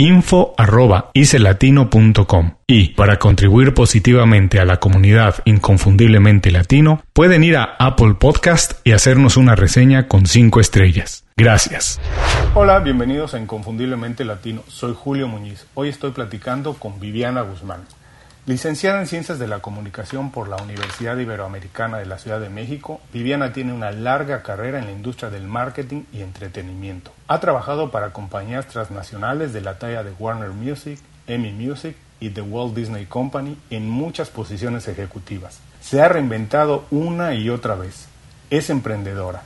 info.icelatino.com y para contribuir positivamente a la comunidad inconfundiblemente latino pueden ir a Apple Podcast y hacernos una reseña con 5 estrellas. Gracias. Hola, bienvenidos a Inconfundiblemente Latino. Soy Julio Muñiz. Hoy estoy platicando con Viviana Guzmán. Licenciada en Ciencias de la Comunicación por la Universidad Iberoamericana de la Ciudad de México, Viviana tiene una larga carrera en la industria del marketing y entretenimiento. Ha trabajado para compañías transnacionales de la talla de Warner Music, Emmy Music y The Walt Disney Company en muchas posiciones ejecutivas. Se ha reinventado una y otra vez. Es emprendedora.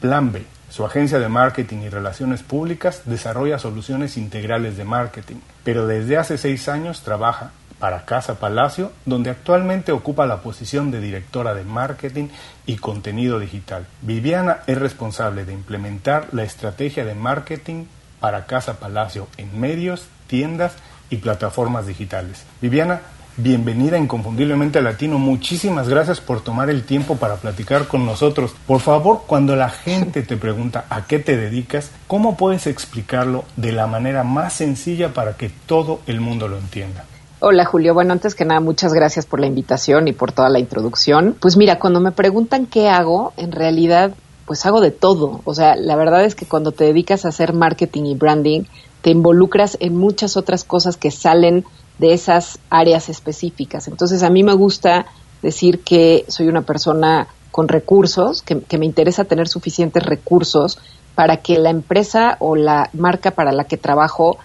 Plan B, su agencia de marketing y relaciones públicas desarrolla soluciones integrales de marketing, pero desde hace seis años trabaja para Casa Palacio, donde actualmente ocupa la posición de directora de marketing y contenido digital. Viviana es responsable de implementar la estrategia de marketing para Casa Palacio en medios, tiendas y plataformas digitales. Viviana, bienvenida Inconfundiblemente Latino. Muchísimas gracias por tomar el tiempo para platicar con nosotros. Por favor, cuando la gente te pregunta a qué te dedicas, ¿cómo puedes explicarlo de la manera más sencilla para que todo el mundo lo entienda? Hola Julio, bueno, antes que nada, muchas gracias por la invitación y por toda la introducción. Pues mira, cuando me preguntan qué hago, en realidad, pues hago de todo. O sea, la verdad es que cuando te dedicas a hacer marketing y branding, te involucras en muchas otras cosas que salen de esas áreas específicas. Entonces, a mí me gusta decir que soy una persona con recursos, que, que me interesa tener suficientes recursos para que la empresa o la marca para la que trabajo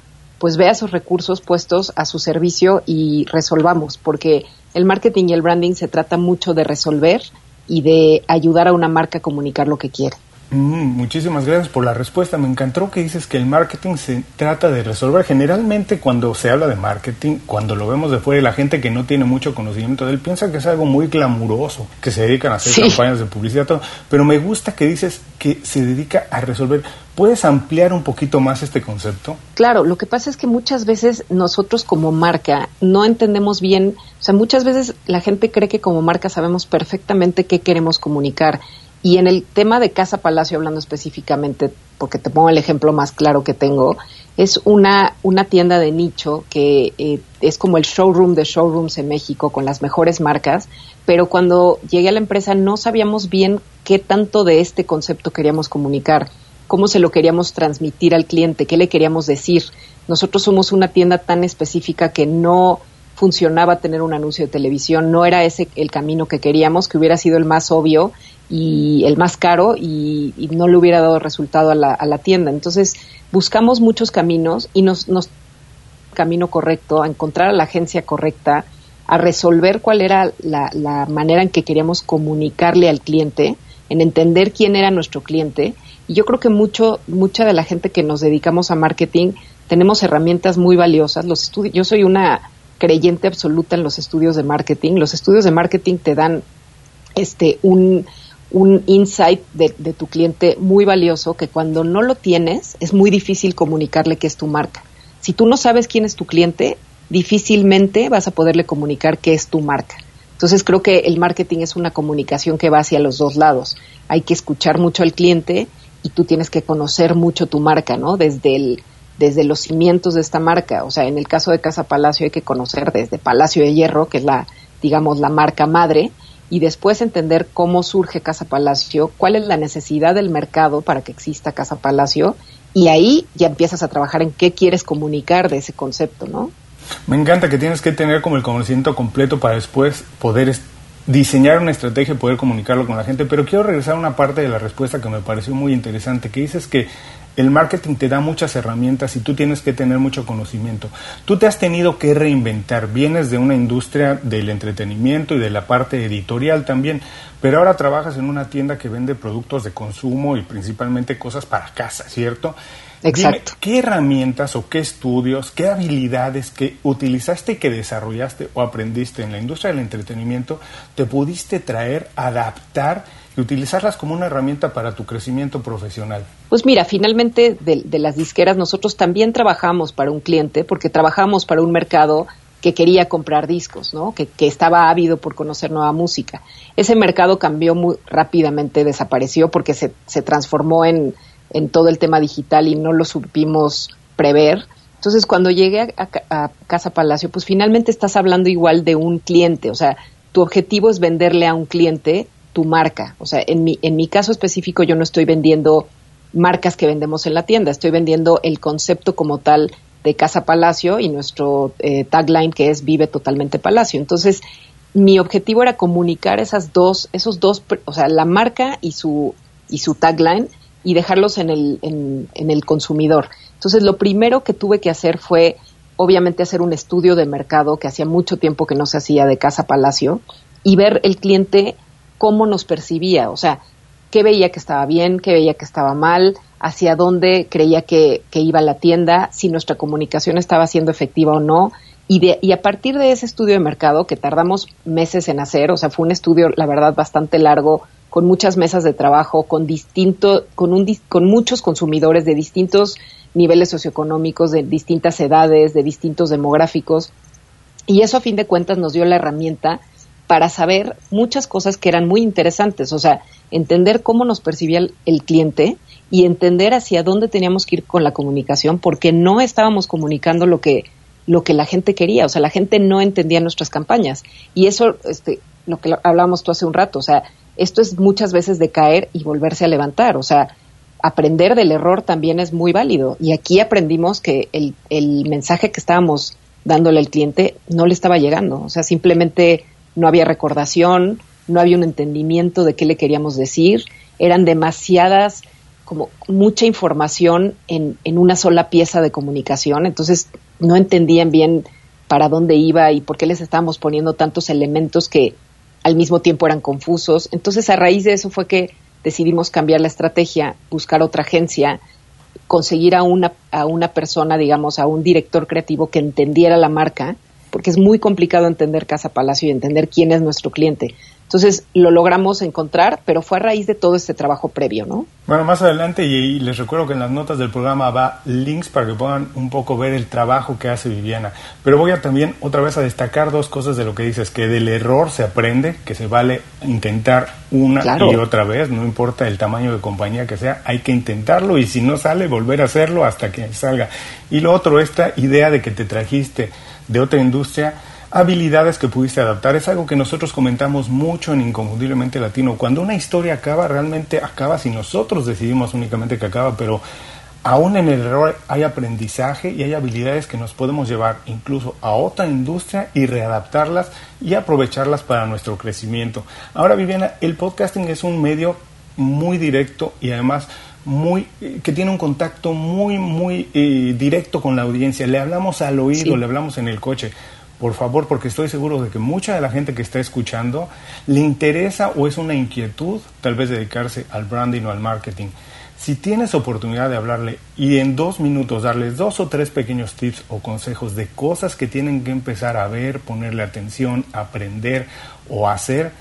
pues vea esos recursos puestos a su servicio y resolvamos, porque el marketing y el branding se trata mucho de resolver y de ayudar a una marca a comunicar lo que quiere. Mm, muchísimas gracias por la respuesta. Me encantó que dices que el marketing se trata de resolver. Generalmente cuando se habla de marketing, cuando lo vemos de fuera, la gente que no tiene mucho conocimiento de él piensa que es algo muy glamuroso, que se dedican a hacer campañas de publicidad, todo. Pero me gusta que dices que se dedica a resolver. ¿Puedes ampliar un poquito más este concepto? Claro, lo que pasa es que muchas veces nosotros como marca no entendemos bien, o sea, muchas veces la gente cree que como marca sabemos perfectamente qué queremos comunicar y en el tema de Casa Palacio, hablando específicamente, porque te pongo el ejemplo más claro que tengo, es una, una tienda de nicho que eh, es como el showroom de showrooms en México con las mejores marcas, pero cuando llegué a la empresa no sabíamos bien qué tanto de este concepto queríamos comunicar, cómo se lo queríamos transmitir al cliente, qué le queríamos decir. Nosotros somos una tienda tan específica que no funcionaba tener un anuncio de televisión, no era ese el camino que queríamos, que hubiera sido el más obvio y el más caro y, no le hubiera dado resultado a la, a la, tienda. Entonces buscamos muchos caminos y nos, nos camino correcto, a encontrar a la agencia correcta, a resolver cuál era la, la manera en que queríamos comunicarle al cliente, en entender quién era nuestro cliente. Y yo creo que mucho, mucha de la gente que nos dedicamos a marketing tenemos herramientas muy valiosas. Los yo soy una creyente absoluta en los estudios de marketing. Los estudios de marketing te dan este un, un insight de, tu cliente muy valioso que cuando no lo tienes es muy difícil comunicarle que es tu marca. Si tú no sabes quién es tu cliente, difícilmente vas a poderle comunicar qué es tu marca. Entonces creo que el marketing es una comunicación que va hacia los dos lados. Hay que escuchar mucho al cliente y tú tienes que conocer mucho tu marca, ¿no? Desde el desde los cimientos de esta marca, o sea, en el caso de Casa Palacio hay que conocer desde Palacio de Hierro, que es la digamos la marca madre, y después entender cómo surge Casa Palacio, cuál es la necesidad del mercado para que exista Casa Palacio y ahí ya empiezas a trabajar en qué quieres comunicar de ese concepto, ¿no? Me encanta que tienes que tener como el conocimiento completo para después poder diseñar una estrategia y poder comunicarlo con la gente, pero quiero regresar a una parte de la respuesta que me pareció muy interesante, que dices que el marketing te da muchas herramientas y tú tienes que tener mucho conocimiento. Tú te has tenido que reinventar, vienes de una industria del entretenimiento y de la parte editorial también, pero ahora trabajas en una tienda que vende productos de consumo y principalmente cosas para casa, ¿cierto? Exacto. ¿qué herramientas o qué estudios, qué habilidades que utilizaste y que desarrollaste o aprendiste en la industria del entretenimiento te pudiste traer, adaptar y utilizarlas como una herramienta para tu crecimiento profesional? Pues mira, finalmente de, las disqueras nosotros también trabajamos para un cliente porque trabajamos para un mercado que quería comprar discos, ¿no? Que, que, estaba ávido por conocer nueva música. Ese mercado cambió muy rápidamente, desapareció porque se, se transformó en, en todo el tema digital y no lo supimos prever. Entonces, cuando llegué a, Casa Palacio, pues finalmente estás hablando igual de un cliente, o sea, tu objetivo es venderle a un cliente tu marca. O sea, en mi, en mi caso específico yo no estoy vendiendo marcas que vendemos en la tienda, estoy vendiendo el concepto como tal de Casa Palacio y nuestro eh, tagline que es Vive totalmente Palacio. Entonces, mi objetivo era comunicar esas dos, esos dos, o sea, la marca y su, y su tagline y dejarlos en el, en, el consumidor. Entonces, lo primero que tuve que hacer fue, obviamente, hacer un estudio de mercado que hacía mucho tiempo que no se hacía de Casa Palacio y ver el cliente cómo nos percibía, o sea, qué veía que estaba bien, qué veía que estaba mal, hacia dónde creía que, que iba la tienda, si nuestra comunicación estaba siendo efectiva o no. Y, de, y a partir de ese estudio de mercado, que tardamos meses en hacer, o sea, fue un estudio, la verdad, bastante largo, con muchas mesas de trabajo, con distinto, con un, con muchos consumidores de distintos niveles socioeconómicos, de distintas edades, de distintos demográficos. Y eso a fin de cuentas nos dio la herramienta para saber muchas cosas que eran muy interesantes, o sea, entender cómo nos percibía el, cliente y entender hacia dónde teníamos que ir con la comunicación, porque no estábamos comunicando lo que lo que la gente quería, o sea, la gente no entendía nuestras campañas y eso, este, lo que hablábamos tú hace un rato, o sea, esto es muchas veces de caer y volverse a levantar. O sea, aprender del error también es muy válido. Y aquí aprendimos que el, el mensaje que estábamos dándole al cliente no le estaba llegando. O sea, simplemente no había recordación, no había un entendimiento de qué le queríamos decir. Eran demasiadas, como mucha información en, en una sola pieza de comunicación. Entonces no entendían bien para dónde iba y por qué les estábamos poniendo tantos elementos que al mismo tiempo eran confusos. Entonces, a raíz de eso fue que decidimos cambiar la estrategia, buscar otra agencia, conseguir a una, a una persona, digamos, a un director creativo que entendiera la marca, porque es muy complicado entender Casa Palacio y entender quién es nuestro cliente. Entonces lo logramos encontrar, pero fue a raíz de todo este trabajo previo, ¿no? Bueno, más adelante, y, les recuerdo que en las notas del programa va links para que puedan un poco ver el trabajo que hace Viviana. Pero voy a también otra vez a destacar dos cosas de lo que dices, que del error se aprende, que se vale intentar una y otra vez, no importa el tamaño de compañía que sea, hay que intentarlo y si no sale, volver a hacerlo hasta que salga. Y lo otro, esta idea de que te trajiste de otra industria, habilidades que pudiste adaptar. Es algo que nosotros comentamos mucho en Inconfundiblemente Latino. Cuando una historia acaba, realmente acaba si nosotros decidimos únicamente que acaba, pero aún en el error hay aprendizaje y hay habilidades que nos podemos llevar incluso a otra industria y readaptarlas y aprovecharlas para nuestro crecimiento. Ahora, Viviana, el podcasting es un medio muy directo y además muy que tiene un contacto muy muy eh, directo con la audiencia. Le hablamos al oído le hablamos en el coche. Por favor, porque estoy seguro de que mucha de la gente que está escuchando le interesa o es una inquietud tal vez dedicarse al branding o al marketing. Si tienes oportunidad de hablarle y en dos minutos darles dos o tres pequeños tips o consejos de cosas que tienen que empezar a ver, ponerle atención, aprender o hacer,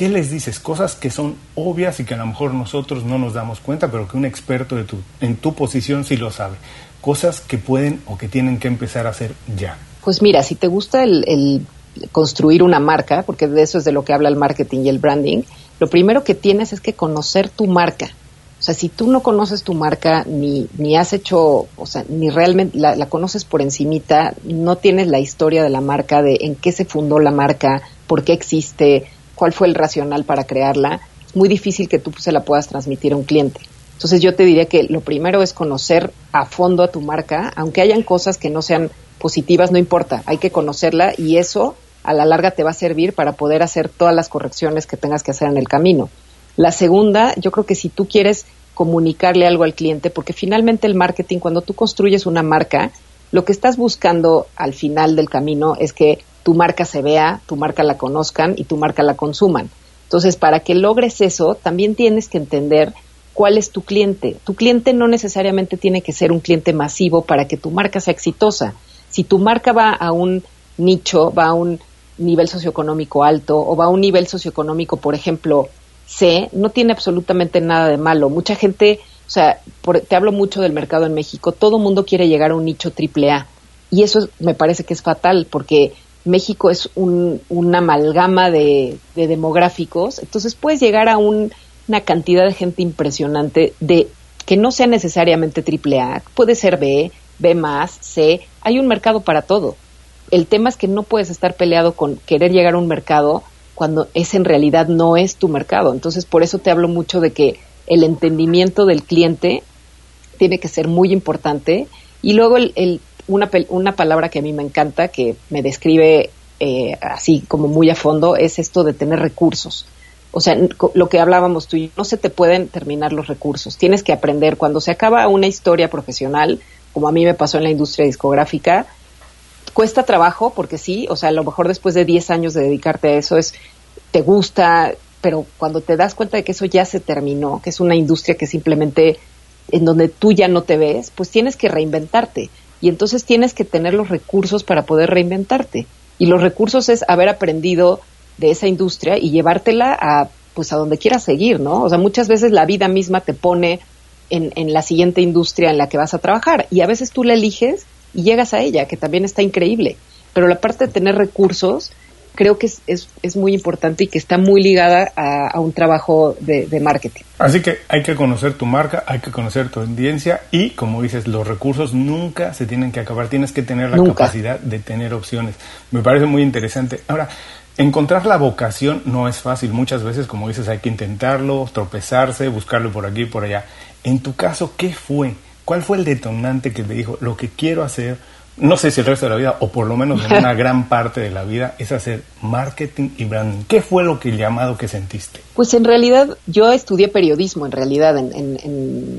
¿qué les dices? Cosas que son obvias y que a lo mejor nosotros no nos damos cuenta, pero que un experto de tu, en tu posición sí lo sabe. Cosas que pueden o que tienen que empezar a hacer ya. Pues mira, si te gusta el, construir una marca, porque de eso es de lo que habla el marketing y el branding, lo primero que tienes es que conocer tu marca. O sea, si tú no conoces tu marca, ni, ni has hecho, o sea, ni realmente la, la, conoces por encimita, no tienes la historia de la marca, de en qué se fundó la marca, por qué existe, cuál fue el racional para crearla, muy difícil que tú se la puedas transmitir a un cliente. Entonces yo te diría que lo primero es conocer a fondo a tu marca, aunque hayan cosas que no sean positivas, no importa, hay que conocerla y eso a la larga te va a servir para poder hacer todas las correcciones que tengas que hacer en el camino. La segunda, yo creo que si tú quieres comunicarle algo al cliente, porque finalmente el marketing, cuando tú construyes una marca, lo que estás buscando al final del camino es que tu marca se vea, tu marca la conozcan y tu marca la consuman. Entonces, para que logres eso, también tienes que entender cuál es tu cliente. Tu cliente no necesariamente tiene que ser un cliente masivo para que tu marca sea exitosa. Si tu marca va a un nicho, va a un nivel socioeconómico alto o va a un nivel socioeconómico, por ejemplo, C, no tiene absolutamente nada de malo. Mucha gente, o sea, te hablo mucho del mercado en México, todo mundo quiere llegar a un nicho triple A. Y eso me parece que es fatal porque México es un, una amalgama de, demográficos, entonces puedes llegar a una cantidad de gente impresionante de que no sea necesariamente triple A, puede ser B, B más, C, hay un mercado para todo. El tema es que no puedes estar peleado con querer llegar a un mercado cuando ese en realidad no es tu mercado. Entonces, por eso te hablo mucho de que el entendimiento del cliente tiene que ser muy importante. Y luego el, una, una, palabra que a mí me encanta, que me describe eh, así como muy a fondo, es esto de tener recursos. O sea, lo que hablábamos tú y no se te pueden terminar los recursos. Tienes que aprender. Cuando se acaba una historia profesional, como a mí me pasó en la industria discográfica, cuesta trabajo, porque sí, o sea, a lo mejor después de 10 años de dedicarte a eso es, te gusta, pero cuando te das cuenta de que eso ya se terminó, que es una industria que simplemente en donde tú ya no te ves, pues tienes que reinventarte. Y entonces tienes que tener los recursos para poder reinventarte. Y los recursos es haber aprendido de esa industria y llevártela a pues a donde quieras seguir, ¿no? O sea, muchas veces la vida misma te pone en, en la siguiente industria en la que vas a trabajar y a veces tú la eliges y llegas a ella, que también está increíble. Pero la parte de tener recursos creo que es, es, es muy importante y que está muy ligada a, un trabajo de, marketing. Así que hay que conocer tu marca, hay que conocer tu audiencia y, como dices, los recursos nunca se tienen que acabar, tienes que tener la capacidad de tener opciones. Me parece muy interesante. Ahora, encontrar la vocación no es fácil. Muchas veces, como dices, hay que intentarlo, tropezarse, buscarlo por aquí y por allá. En tu caso, ¿qué fue? ¿Cuál fue el detonante que te dijo, lo que quiero hacer, no sé si el resto de la vida, o por lo menos en una gran parte de la vida, es hacer marketing y branding? ¿Qué fue lo que llamado que sentiste? Pues en realidad yo estudié periodismo, en realidad, en,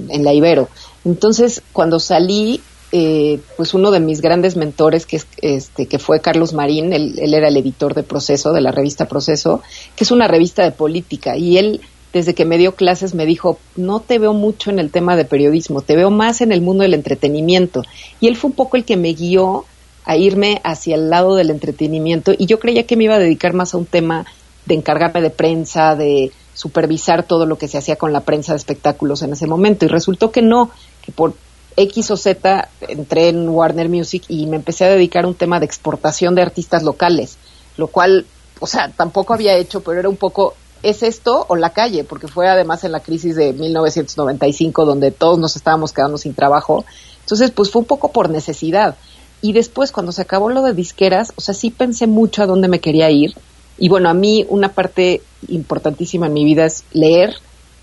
en, la Ibero. Entonces, cuando salí, eh, pues uno de mis grandes mentores, que, es, este, que fue Carlos Marín, él, él, era el editor de Proceso, de la revista Proceso, que es una revista de política, y él desde que me dio clases me dijo, no te veo mucho en el tema de periodismo, te veo más en el mundo del entretenimiento. Y él fue un poco el que me guió a irme hacia el lado del entretenimiento y yo creía que me iba a dedicar más a un tema de encargarme de prensa, de supervisar todo lo que se hacía con la prensa de espectáculos en ese momento. Y resultó que no, que por X o Z entré en Warner Music y me empecé a dedicar a un tema de exportación de artistas locales, lo cual, o sea, tampoco había hecho, pero era un poco ¿es esto o la calle? Porque fue además en la crisis de 1995 donde todos nos estábamos quedando sin trabajo. Entonces, pues fue un poco por necesidad. Y después, cuando se acabó lo de disqueras, o sea, sí pensé mucho a dónde me quería ir. Y bueno, a mí una parte importantísima en mi vida es leer.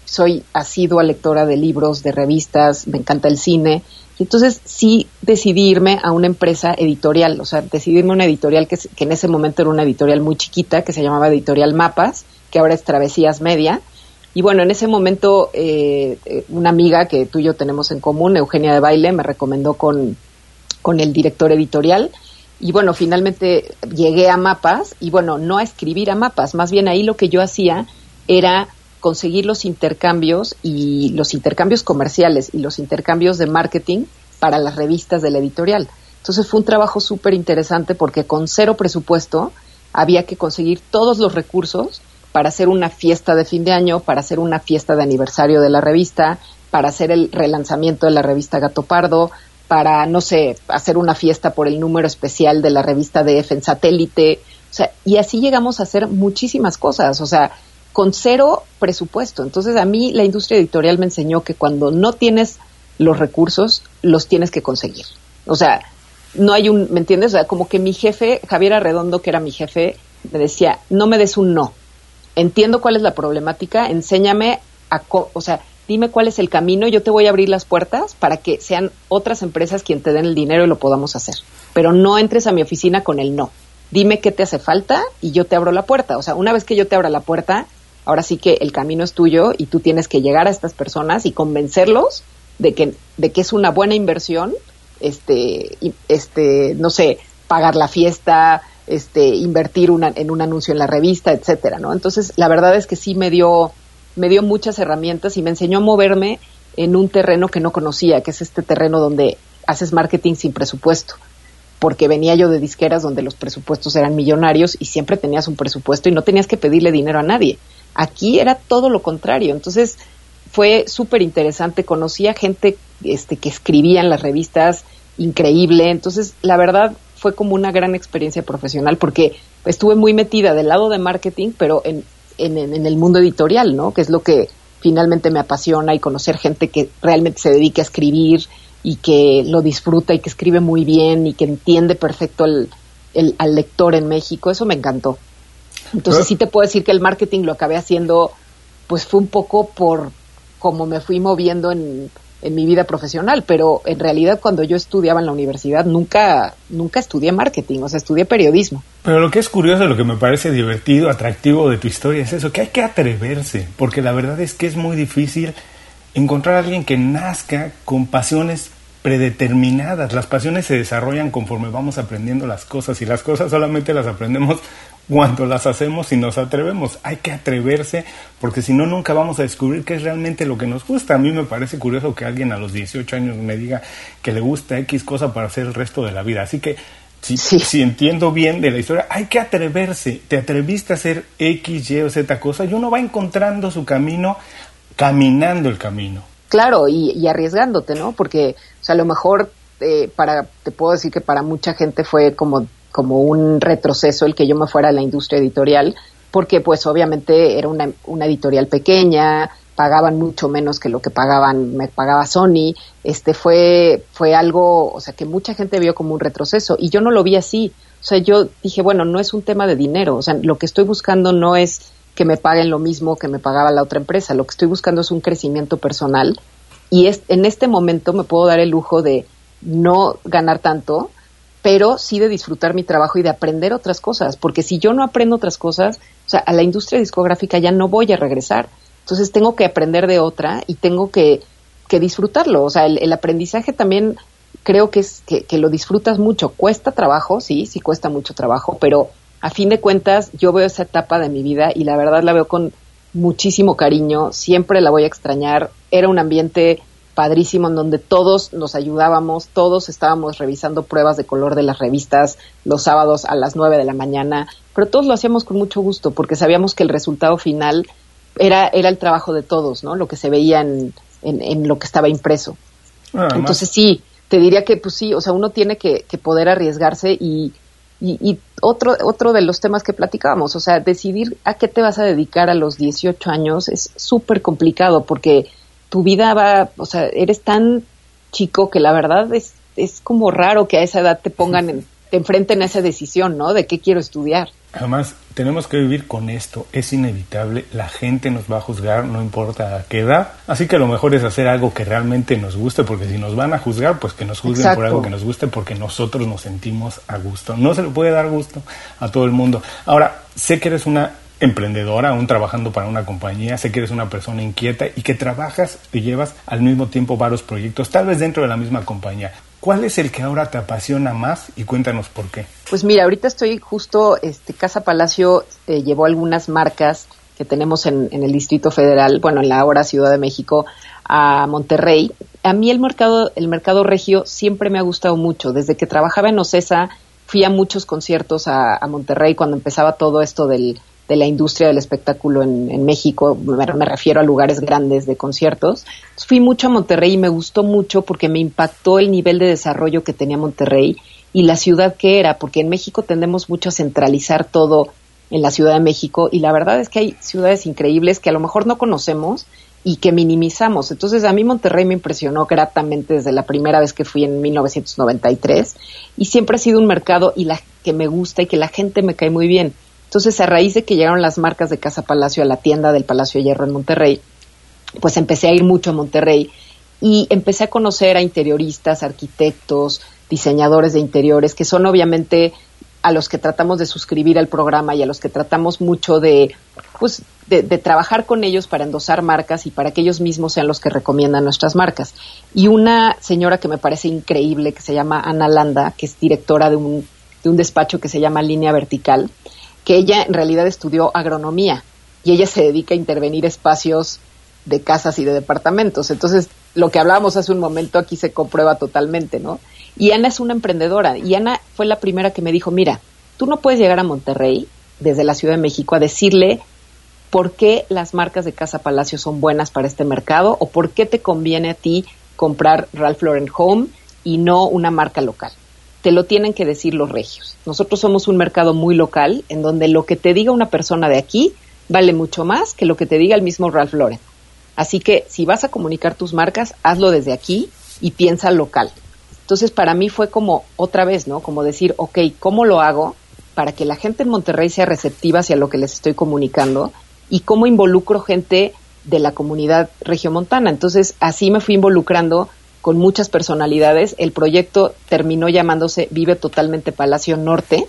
Soy asidua lectora de libros, de revistas, me encanta el cine. Y entonces sí decidí irme a una empresa editorial, o sea, decidí irme a una editorial que, que en ese momento era una editorial muy chiquita, que se llamaba Editorial Mapas, que ahora es Travesías Media. Y bueno, en ese momento eh, eh, una amiga que tú y yo tenemos en común, Eugenia de Baile, me recomendó con, con el director editorial. Y bueno, finalmente llegué a mapas y bueno, no a escribir a mapas, más bien ahí lo que yo hacía era conseguir los intercambios y los intercambios comerciales y los intercambios de marketing para las revistas de la editorial. Entonces fue un trabajo súper interesante porque con cero presupuesto había que conseguir todos los recursos para hacer una fiesta de fin de año, para hacer una fiesta de aniversario de la revista, para hacer el relanzamiento de la revista Gato Pardo, para, no sé, hacer una fiesta por el número especial de la revista DF en satélite. O sea, y así llegamos a hacer muchísimas cosas. O sea, con cero presupuesto. Entonces a mí la industria editorial me enseñó que cuando no tienes los recursos, los tienes que conseguir. O sea, no hay un, ¿me entiendes? O sea, como que mi jefe, Javier Arredondo, que era mi jefe, me decía, no me des un no. Entiendo cuál es la problemática, enséñame a, o sea, dime cuál es el camino, yo te voy a abrir las puertas para que sean otras empresas quien te den el dinero y lo podamos hacer. Pero no entres a mi oficina con el no. Dime qué te hace falta y yo te abro la puerta. O sea, una vez que yo te abra la puerta, ahora sí que el camino es tuyo y tú tienes que llegar a estas personas y convencerlos de que, de que es una buena inversión, este, este, no sé, pagar la fiesta, este, invertir una, en un anuncio en la revista, etcétera, ¿no? Entonces, la verdad es que sí me dio, me dio muchas herramientas y me enseñó a moverme en un terreno que no conocía, que es este terreno donde haces marketing sin presupuesto. Porque venía yo de disqueras donde los presupuestos eran millonarios y siempre tenías un presupuesto y no tenías que pedirle dinero a nadie. Aquí era todo lo contrario. Entonces, fue súper interesante. Conocí a gente este, que escribía en las revistas, increíble. Entonces, la verdad, fue como una gran experiencia profesional porque estuve muy metida del lado de marketing, pero en, en, el mundo editorial, ¿no? Que es lo que finalmente me apasiona y conocer gente que realmente se dedica a escribir y que lo disfruta y que escribe muy bien y que entiende perfecto el, al lector en México. Eso me encantó. Entonces, sí te puedo decir que el marketing lo acabé haciendo, pues fue un poco por como me fui moviendo en, en mi vida profesional, pero en realidad cuando yo estudiaba en la universidad nunca, nunca estudié marketing, o sea, estudié periodismo. Pero lo que es curioso, lo que me parece divertido, atractivo de tu historia es eso, que hay que atreverse, porque la verdad es que es muy difícil encontrar a alguien que nazca con pasiones predeterminadas. Las pasiones se desarrollan conforme vamos aprendiendo las cosas y las cosas solamente las aprendemos cuando las hacemos y nos atrevemos. Hay que atreverse porque si no nunca vamos a descubrir qué es realmente lo que nos gusta. A mí me parece curioso que alguien a los 18 años me diga que le gusta X cosa para hacer el resto de la vida. Así que si, si entiendo bien de la historia, hay que atreverse. Te atreviste a hacer X, Y o Z cosa y uno va encontrando su camino caminando el camino. Claro, y, arriesgándote, ¿no? Porque, o sea, a lo mejor eh, para, te puedo decir que para mucha gente fue como como un retroceso el que yo me fuera a la industria editorial, porque pues obviamente era una, una editorial pequeña, pagaban mucho menos que lo que pagaban, me pagaba Sony, este fue, fue algo, o sea, que mucha gente vio como un retroceso, y yo no lo vi así. O sea, yo dije, bueno, no es un tema de dinero, o sea, lo que estoy buscando no es que me paguen lo mismo que me pagaba la otra empresa, lo que estoy buscando es un crecimiento personal, y es, en este momento me puedo dar el lujo de no ganar tanto, pero sí de disfrutar mi trabajo y de aprender otras cosas, porque si yo no aprendo otras cosas, o sea, a la industria discográfica ya no voy a regresar. Entonces tengo que aprender de otra y tengo que, que disfrutarlo. O sea, el, aprendizaje también creo que es que, que, lo disfrutas mucho. Cuesta trabajo, sí, sí cuesta mucho trabajo, pero a fin de cuentas yo veo esa etapa de mi vida y la verdad la veo con muchísimo cariño. Siempre la voy a extrañar. Era un ambiente padrísimo en donde todos nos ayudábamos, todos estábamos revisando pruebas de color de las revistas los sábados a las 9 de la mañana, pero todos lo hacíamos con mucho gusto porque sabíamos que el resultado final era, era el trabajo de todos, ¿no? Lo que se veía en, en, lo que estaba impreso. Entonces sí, te diría que pues sí, o sea, uno tiene que, que poder arriesgarse y, y, y, otro, otro de los temas que platicábamos, o sea, decidir a qué te vas a dedicar a los 18 años es súper complicado porque tu vida va, o sea, eres tan chico que la verdad es, es como raro que a esa edad te pongan, en, te enfrenten a esa decisión, ¿no? De qué quiero estudiar. Además, tenemos que vivir con esto, es inevitable, la gente nos va a juzgar, no importa a qué edad, así que lo mejor es hacer algo que realmente nos guste, porque si nos van a juzgar, pues que nos juzguen por algo que nos guste, porque nosotros nos sentimos a gusto. No se le puede dar gusto a todo el mundo. Ahora, sé que eres una emprendedora, aún trabajando para una compañía, sé que eres una persona inquieta y que trabajas y llevas al mismo tiempo varios proyectos, tal vez dentro de la misma compañía. ¿Cuál es el que ahora te apasiona más y cuéntanos por qué? Pues mira, ahorita estoy justo, este Casa Palacio eh, llevó algunas marcas que tenemos en, en, el Distrito Federal, bueno, en la ahora Ciudad de México, a Monterrey. A mí el mercado, el mercado regio siempre me ha gustado mucho. Desde que trabajaba en Ocesa, fui a muchos conciertos a, a Monterrey cuando empezaba todo esto del, de la industria del espectáculo en, México, me, refiero a lugares grandes de conciertos. fui mucho a Monterrey y me gustó mucho porque me impactó el nivel de desarrollo que tenía Monterrey y la ciudad que era, porque en México tendemos mucho a centralizar todo en la Ciudad de México y la verdad es que hay ciudades increíbles que a lo mejor no conocemos y que minimizamos. Entonces a mí Monterrey me impresionó gratamente desde la primera vez que fui en 1993 y siempre ha sido un mercado y la que me gusta y que la gente me cae muy bien. Entonces a raíz de que llegaron las marcas de Casa Palacio a la tienda del Palacio de Hierro en Monterrey, pues empecé a ir mucho a Monterrey y empecé a conocer a interioristas, arquitectos, diseñadores de interiores, que son obviamente a los que tratamos de suscribir al programa y a los que tratamos mucho de, pues, de, trabajar con ellos para endosar marcas y para que ellos mismos sean los que recomiendan nuestras marcas. Y una señora que me parece increíble, que se llama Ana Landa, que es directora de un, de un despacho que se llama Línea Vertical, que ella en realidad estudió agronomía y ella se dedica a intervenir espacios de casas y de departamentos. Entonces, lo que hablábamos hace un momento aquí se comprueba totalmente, ¿no? Y Ana es una emprendedora y Ana fue la primera que me dijo, mira, tú no puedes llegar a Monterrey desde la Ciudad de México a decirle por qué las marcas de Casa Palacio son buenas para este mercado o por qué te conviene a ti comprar Ralph Lauren Home y no una marca local. Te lo tienen que decir los regios. Nosotros somos un mercado muy local en donde lo que te diga una persona de aquí vale mucho más que lo que te diga el mismo Ralph Lauren. Así que si vas a comunicar tus marcas, hazlo desde aquí y piensa local. Entonces, para mí fue como otra vez, ¿no? Como decir, ok, ¿cómo lo hago para que la gente en Monterrey sea receptiva hacia lo que les estoy comunicando? ¿Y cómo involucro gente de la comunidad regiomontana? Entonces, así me fui involucrando con muchas personalidades. El proyecto terminó llamándose Vive Totalmente Palacio Norte,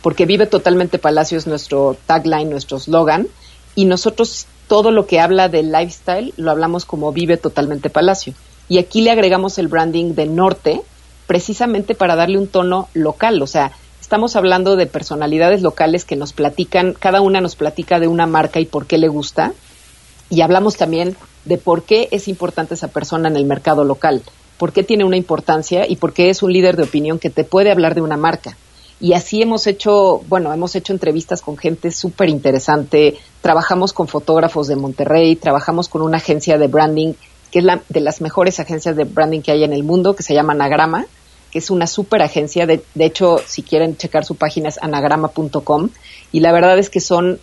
porque Vive Totalmente Palacio es nuestro tagline, nuestro slogan, y nosotros todo lo que habla del lifestyle lo hablamos como Vive Totalmente Palacio. Y aquí le agregamos el branding de Norte, precisamente para darle un tono local, o sea, estamos hablando de personalidades locales que nos platican, cada una nos platica de una marca y por qué le gusta, y hablamos también de por qué es importante esa persona en el mercado local, por qué tiene una importancia y por qué es un líder de opinión que te puede hablar de una marca. Y así hemos hecho, bueno, hemos hecho entrevistas con gente súper interesante, trabajamos con fotógrafos de Monterrey, trabajamos con una agencia de branding, que es la de las mejores agencias de branding que hay en el mundo, que se llama Anagrama, que es una super agencia. De, de hecho, si quieren checar su página es anagrama.com. Y la verdad es que son,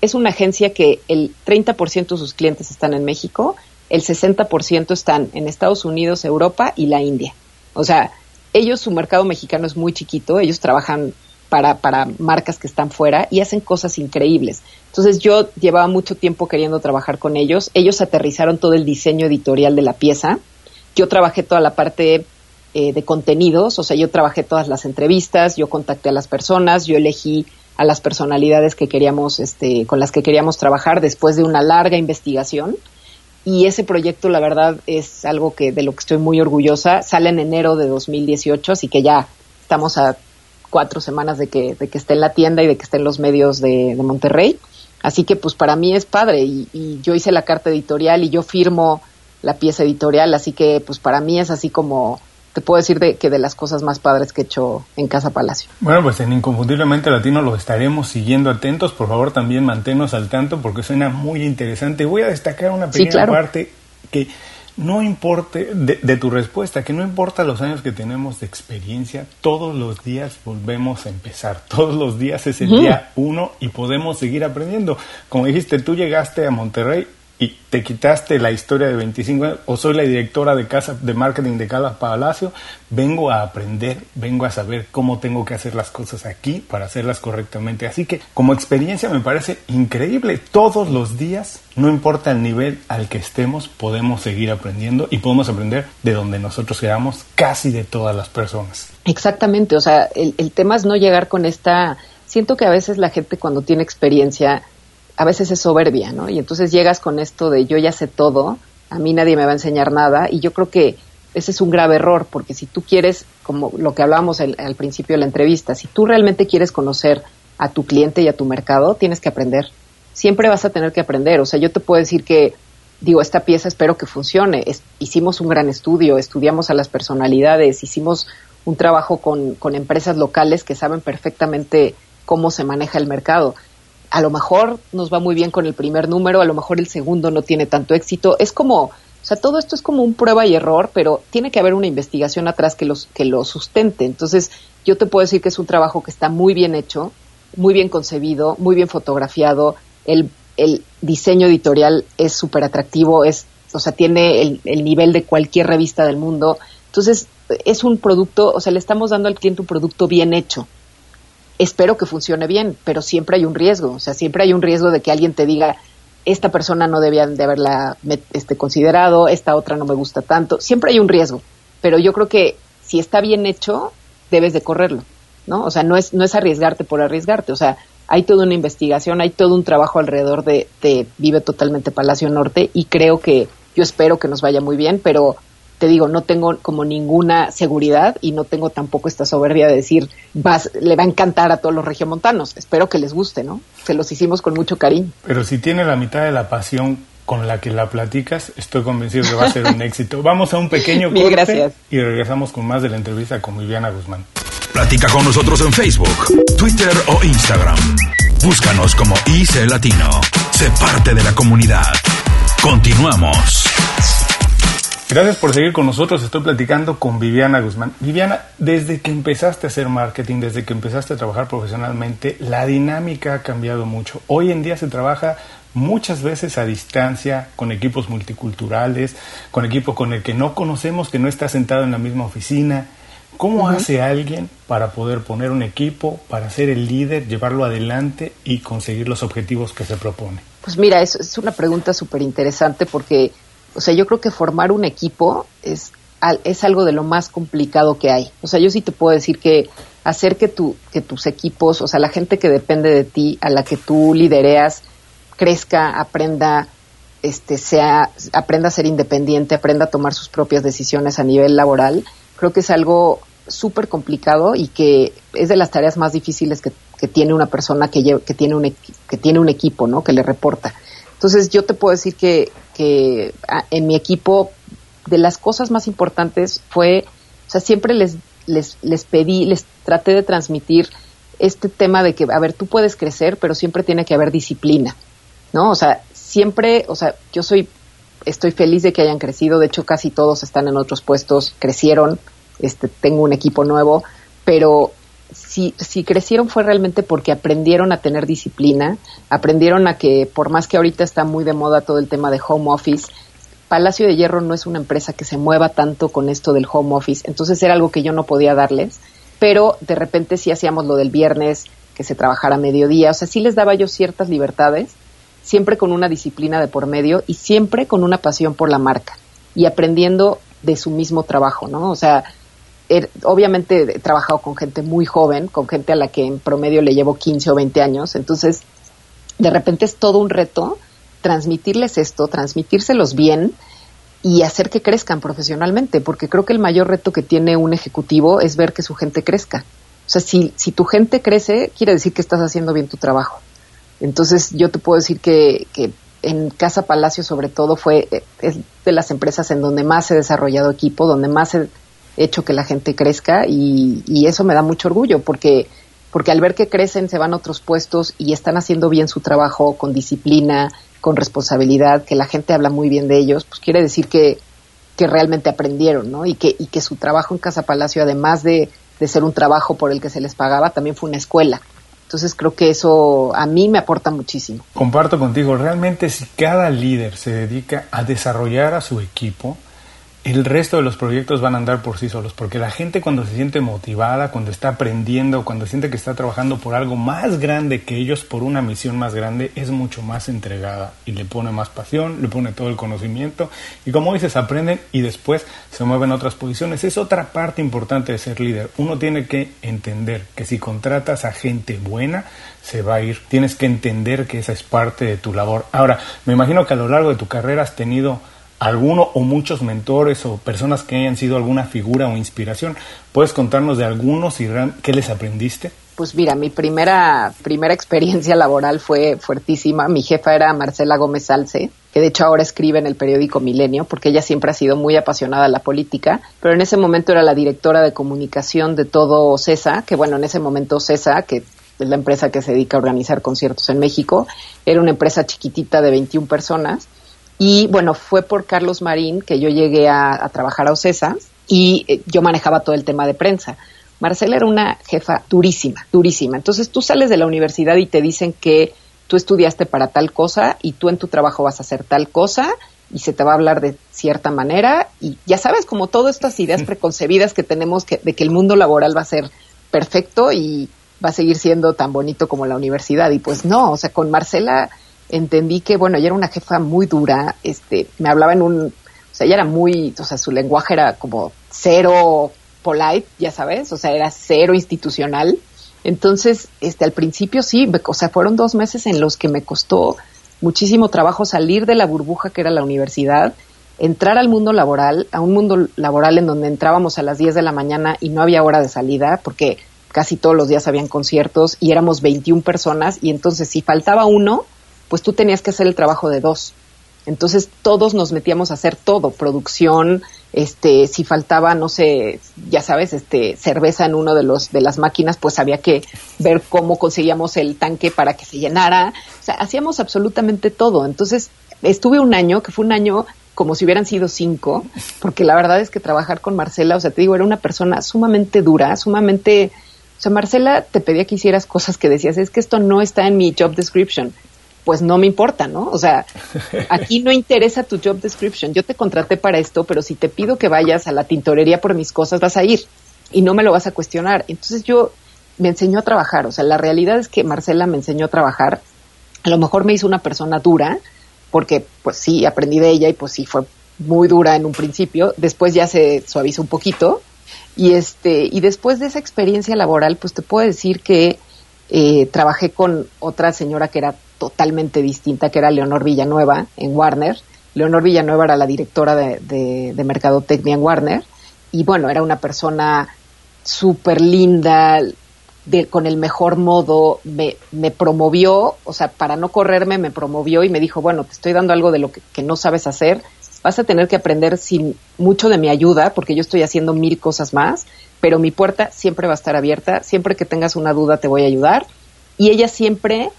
es, una agencia que el 30% de sus clientes están en México, el 60% están en Estados Unidos, Europa y la India. O sea, ellos, su mercado mexicano es muy chiquito, ellos trabajan para, para marcas que están fuera y hacen cosas increíbles. Entonces yo llevaba mucho tiempo queriendo trabajar con ellos. Ellos aterrizaron todo el diseño editorial de la pieza. Yo trabajé toda la parte eh, de contenidos, o sea, yo trabajé todas las entrevistas, yo contacté a las personas, yo elegí a las personalidades que queríamos, este, con las que queríamos trabajar después de una larga investigación. Y ese proyecto, la verdad, es algo que de lo que estoy muy orgullosa. Sale en enero de 2018, así que ya estamos a cuatro semanas de que, de que esté en la tienda y de que esté en los medios de, Monterrey. Así que pues para mí es padre y, y, yo hice la carta editorial y yo firmo la pieza editorial, así que pues para mí es así como te puedo decir de, que de las cosas más padres que he hecho en Casa Palacio. Bueno, pues en Inconfundiblemente Latino lo estaremos siguiendo atentos. Por favor, también manténnos al tanto porque suena muy interesante. Voy a destacar una pequeña parte que no importe de, de, tu respuesta, que no importa los años que tenemos de experiencia, todos los días volvemos a empezar, todos los días es el día uno y podemos seguir aprendiendo. Como dijiste, tú llegaste a Monterrey y te quitaste la historia de 25 años, o soy la directora de casa de marketing de Casa Palacio, vengo a aprender, vengo a saber cómo tengo que hacer las cosas aquí para hacerlas correctamente. Así que como experiencia me parece increíble. Todos los días, no importa el nivel al que estemos, podemos seguir aprendiendo y podemos aprender de donde nosotros queramos, casi de todas las personas. Exactamente, o sea, el, el tema es no llegar con esta... Siento que a veces la gente cuando tiene experiencia a veces es soberbia, ¿no? Y entonces llegas con esto de yo ya sé todo, a mí nadie me va a enseñar nada, y yo creo que ese es un grave error, porque si tú quieres, como lo que hablábamos al principio de la entrevista, si tú realmente quieres conocer a tu cliente y a tu mercado, tienes que aprender. Siempre vas a tener que aprender. O sea, yo te puedo decir que, digo, esta pieza espero que funcione. hicimos un gran estudio, estudiamos a las personalidades, hicimos un trabajo con, con empresas locales que saben perfectamente cómo se maneja el mercado a lo mejor nos va muy bien con el primer número, a lo mejor el segundo no tiene tanto éxito. Es como, o sea, todo esto es como un prueba y error, pero tiene que haber una investigación atrás que, los, que lo sustente. Entonces, yo te puedo decir que es un trabajo que está muy bien hecho, muy bien concebido, muy bien fotografiado, el, el diseño editorial es súper atractivo, es, o sea, tiene el, el nivel de cualquier revista del mundo. Entonces, es un producto, o sea, le estamos dando al cliente un producto bien hecho. Espero que funcione bien, pero siempre hay un riesgo, o sea, siempre hay un riesgo de que alguien te diga, esta persona no debía de haberla este, considerado, esta otra no me gusta tanto. Siempre hay un riesgo, pero yo creo que si está bien hecho, debes de correrlo, ¿no? O sea, no es, no es arriesgarte por arriesgarte, o sea, hay toda una investigación, hay todo un trabajo alrededor de, de Vive Totalmente Palacio Norte y creo que, yo espero que nos vaya muy bien, pero te digo, no tengo como ninguna seguridad y no tengo tampoco esta soberbia de decir, vas, le va a encantar a todos los regiomontanos. Espero que les guste, ¿no? Se los hicimos con mucho cariño. Pero si tiene la mitad de la pasión con la que la platicas, estoy convencido que va a ser un éxito. Vamos a un pequeño corte gracias. y regresamos con más de la entrevista con Viviana Guzmán. Platica con nosotros en Facebook, Twitter o Instagram. Búscanos como IC Latino. Sé parte de la comunidad. Continuamos. Gracias por seguir con nosotros. Estoy platicando con Viviana Guzmán. Viviana, desde que empezaste a hacer marketing, desde que empezaste a trabajar profesionalmente, la dinámica ha cambiado mucho. Hoy en día se trabaja muchas veces a distancia, con equipos multiculturales, con equipo con el que no conocemos, que no está sentado en la misma oficina. ¿Cómo hace alguien para poder poner un equipo, para ser el líder, llevarlo adelante y conseguir los objetivos que se propone? Pues mira, es, es una pregunta súper interesante porque o sea, yo creo que formar un equipo es, es algo de lo más complicado que hay. O sea, yo sí te puedo decir que hacer que, tu, que tus equipos, o sea, la gente que depende de ti, a la que tú lidereas, crezca, aprenda, este, sea, aprenda a ser independiente, aprenda a tomar sus propias decisiones a nivel laboral, creo que es algo súper complicado y que es de las tareas más difíciles que, que tiene una persona que, que, tiene un, que tiene un equipo, ¿no? Que le reporta. Entonces yo te puedo decir que, que en mi equipo de las cosas más importantes fue, o sea, siempre les, les, les pedí, les traté de transmitir este tema de que, a ver, tú puedes crecer, pero siempre tiene que haber disciplina, ¿no? O sea, siempre, o sea, yo soy, estoy feliz de que hayan crecido, de hecho casi todos están en otros puestos, crecieron, este, tengo un equipo nuevo, pero si, si crecieron fue realmente porque aprendieron a tener disciplina, aprendieron a que por más que ahorita está muy de moda todo el tema de home office, Palacio de Hierro no es una empresa que se mueva tanto con esto del home office, entonces era algo que yo no podía darles, pero de repente sí hacíamos lo del viernes, que se trabajara a mediodía, o sea, sí les daba yo ciertas libertades, siempre con una disciplina de por medio y siempre con una pasión por la marca y aprendiendo de su mismo trabajo, ¿no? O sea, obviamente he trabajado con gente muy joven, con gente a la que en promedio le llevo 15 o 20 años, entonces de repente es todo un reto transmitirles esto, transmitírselos bien y hacer que crezcan profesionalmente, porque creo que el mayor reto que tiene un ejecutivo es ver que su gente crezca. O sea, si, si tu gente crece, quiere decir que estás haciendo bien tu trabajo. Entonces, yo te puedo decir que, que en Casa Palacio, sobre todo, fue eh, de las empresas en donde más he desarrollado equipo, donde más he hecho que la gente crezca y, eso me da mucho orgullo porque, porque al ver que crecen se van a otros puestos y están haciendo bien su trabajo con disciplina, con responsabilidad, que la gente habla muy bien de ellos, pues quiere decir que, que realmente aprendieron, ¿no? Y que, y que su trabajo en Casa Palacio, además de, de ser un trabajo por el que se les pagaba, también fue una escuela. Entonces creo que eso a mí me aporta muchísimo. Comparto contigo, realmente si cada líder se dedica a desarrollar a su equipo, el resto de los proyectos van a andar por sí solos, porque la gente cuando se siente motivada, cuando está aprendiendo, cuando siente que está trabajando por algo más grande que ellos, por una misión más grande, es mucho más entregada y le pone más pasión, le pone todo el conocimiento y como dices, aprenden y después se mueven a otras posiciones. Es otra parte importante de ser líder. Uno tiene que entender que si contratas a gente buena, se va a ir. Tienes que entender que esa es parte de tu labor. Ahora, me imagino que a lo largo de tu carrera has tenido alguno o muchos mentores o personas que hayan sido alguna figura o inspiración. ¿Puedes contarnos de algunos y qué les aprendiste? Pues mira, mi primera, primera experiencia laboral fue fuertísima. Mi jefa era Marcela Gómez Salce, que de hecho ahora escribe en el periódico Milenio, porque ella siempre ha sido muy apasionada de la política, pero en ese momento era la directora de comunicación de todo CESA, que bueno, en ese momento CESA, que es la empresa que se dedica a organizar conciertos en México, era una empresa chiquitita de 21 personas y bueno, fue por Carlos Marín que yo llegué a, trabajar a OCESA y eh, yo manejaba todo el tema de prensa. Marcela era una jefa durísima, durísima. Entonces tú sales de la universidad y te dicen que tú estudiaste para tal cosa y tú en tu trabajo vas a hacer tal cosa y se te va a hablar de cierta manera y ya sabes, como todas estas ideas preconcebidas que tenemos que, de que el mundo laboral va a ser perfecto y va a seguir siendo tan bonito como la universidad y pues no, o sea, con Marcela entendí que bueno, ella era una jefa muy dura, este, me hablaba en un, o sea, ella era muy, o sea, su lenguaje era como cero polite, ya sabes, o sea, era cero institucional. Entonces, este, al principio sí, o sea, fueron dos meses en los que me costó muchísimo trabajo salir de la burbuja que era la universidad, entrar al mundo laboral, a un mundo laboral en donde entrábamos a las 10 de la mañana y no había hora de salida, porque casi todos los días habían conciertos y éramos 21 personas y entonces si faltaba uno, pues tú tenías que hacer el trabajo de dos. Entonces todos nos metíamos a hacer todo, producción, este, si faltaba, no sé, ya sabes, este, cerveza en uno de los, de las máquinas, pues había que ver cómo conseguíamos el tanque para que se llenara. O sea, hacíamos absolutamente todo. Entonces, estuve un año, que fue un año como si hubieran sido cinco, porque la verdad es que trabajar con Marcela, o sea, te digo, era una persona sumamente dura, sumamente, o sea, Marcela te pedía que hicieras cosas que decías, es que esto no está en mi job description pues no me importa, ¿no? O sea, aquí no interesa tu job description. Yo te contraté para esto, pero si te pido que vayas a la tintorería por mis cosas, vas a ir y no me lo vas a cuestionar. Entonces yo me enseñó a trabajar. O sea, la realidad es que Marcela me enseñó a trabajar. A lo mejor me hizo una persona dura, porque pues sí, aprendí de ella y pues sí fue muy dura en un principio. Después ya se suavizó un poquito. Y este, y después de esa experiencia laboral, pues te puedo decir que eh, trabajé con otra señora que era totalmente distinta, que era Leonor Villanueva en Warner. Leonor Villanueva era la directora de, de, Mercadotecnia en Warner. Y bueno, era una persona súper linda, de, con el mejor modo, me, me, promovió, o sea, para no correrme, me promovió y me dijo, bueno, te estoy dando algo de lo que, que, no sabes hacer, vas a tener que aprender sin mucho de mi ayuda, porque yo estoy haciendo mil cosas más, pero mi puerta siempre va a estar abierta, siempre que tengas una duda te voy a ayudar. Y ella siempre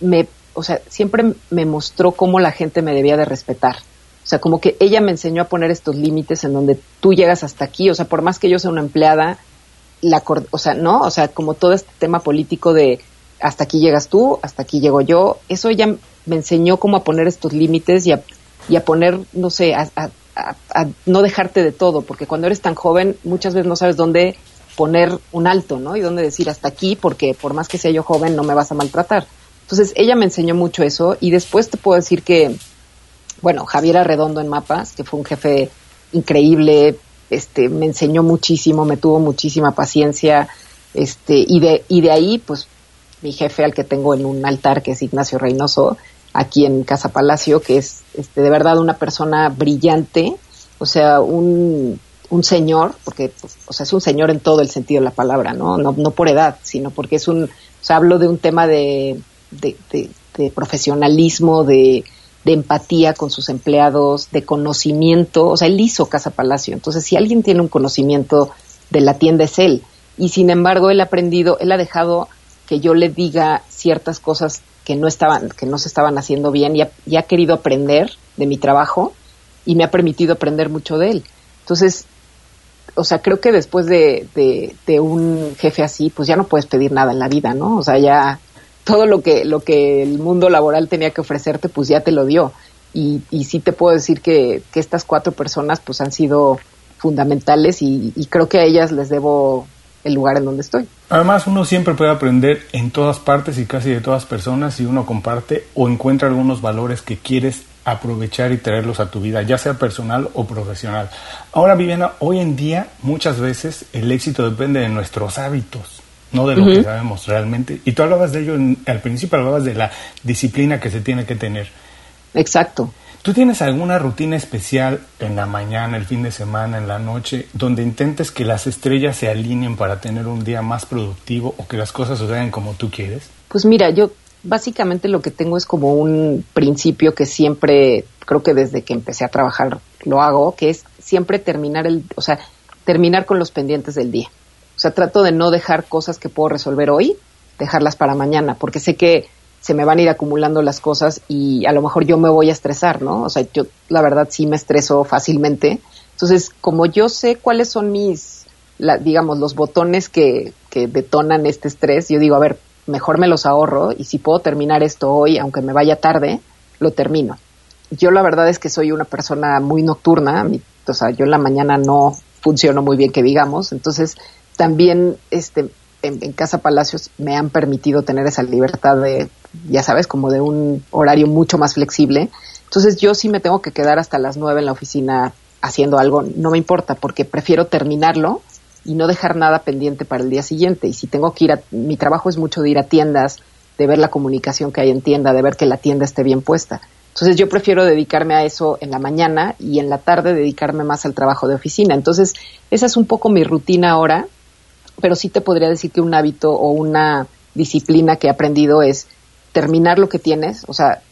me o sea, siempre me mostró cómo la gente me debía de respetar. O sea, como que ella me enseñó a poner estos límites en donde tú llegas hasta aquí, o sea, por más que yo sea una empleada, la, o sea, no, o sea, como todo este tema político de hasta aquí llegas tú, hasta aquí llego yo, eso ella me enseñó cómo a poner estos límites y a, y a poner, no sé, a, a, no dejarte de todo, porque cuando eres tan joven muchas veces no sabes dónde poner un alto, ¿no? Y dónde decir hasta aquí, porque por más que sea yo joven no me vas a maltratar. Entonces ella me enseñó mucho eso y después te puedo decir que, bueno, Javier Arredondo en Mapas, que fue un jefe increíble, este, me enseñó muchísimo, me tuvo muchísima paciencia, este, y de, y de ahí, pues, mi jefe al que tengo en un altar, que es Ignacio Reynoso, aquí en Casa Palacio, que es, este, de verdad una persona brillante, o sea, un, un señor, porque, o sea, es un señor en todo el sentido de la palabra, ¿no? No, no por edad, sino porque es un, o sea, hablo de un tema de, de, profesionalismo, de, empatía con sus empleados, de conocimiento. O sea, él hizo Casa Palacio. Entonces, si alguien tiene un conocimiento de la tienda es él. Y sin embargo, él ha aprendido, él ha dejado que yo le diga ciertas cosas que no estaban, que no se estaban haciendo bien y ha, querido aprender de mi trabajo y me ha permitido aprender mucho de él. Entonces, o sea, creo que después de, de, un jefe así, pues ya no puedes pedir nada en la vida, ¿no? O sea, ya todo lo que, lo que el mundo laboral tenía que ofrecerte, pues ya te lo dio. Y, y sí te puedo decir que, que estas cuatro personas pues han sido fundamentales y, y creo que a ellas les debo el lugar en donde estoy. Además, uno siempre puede aprender en todas partes y casi de todas personas si uno comparte o encuentra algunos valores que quieres aprovechar y traerlos a tu vida, ya sea personal o profesional. Ahora, Viviana, hoy en día muchas veces el éxito depende de nuestros hábitos no de lo que sabemos realmente. Y tú hablabas de ello al principio, hablabas de la disciplina que se tiene que tener. Exacto. ¿Tú tienes alguna rutina especial en la mañana, el fin de semana, en la noche, donde intentes que las estrellas se alineen para tener un día más productivo o que las cosas sucedan como tú quieres? Pues mira, yo básicamente lo que tengo es como un principio que siempre, creo que desde que empecé a trabajar lo hago, que es siempre terminar el, o sea, terminar con los pendientes del día. O sea, trato de no dejar cosas que puedo resolver hoy, dejarlas para mañana, porque sé que se me van a ir acumulando las cosas y a lo mejor yo me voy a estresar, ¿no? O sea, yo la verdad sí me estreso fácilmente. Entonces, como yo sé cuáles son mis la, digamos, los botones que, que detonan este estrés, yo digo, a ver, mejor me los ahorro y si puedo terminar esto hoy, aunque me vaya tarde, lo termino. Yo la verdad es que soy una persona muy nocturna, o sea, yo en la mañana no funciono muy bien que digamos, entonces también este en, Casa Palacios me han permitido tener esa libertad de, ya sabes, como de un horario mucho más flexible. Entonces yo sí me tengo que quedar hasta las nueve en la oficina haciendo algo, no me importa, porque prefiero terminarlo y no dejar nada pendiente para el día siguiente. Y si tengo que ir a, mi trabajo es mucho de ir a tiendas, de ver la comunicación que hay en tienda, de ver que la tienda esté bien puesta. Entonces yo prefiero dedicarme a eso en la mañana y en la tarde dedicarme más al trabajo de oficina. Entonces esa es un poco mi rutina ahora, pero sí te podría decir que un hábito o una disciplina que he aprendido es terminar lo que tienes, o sea,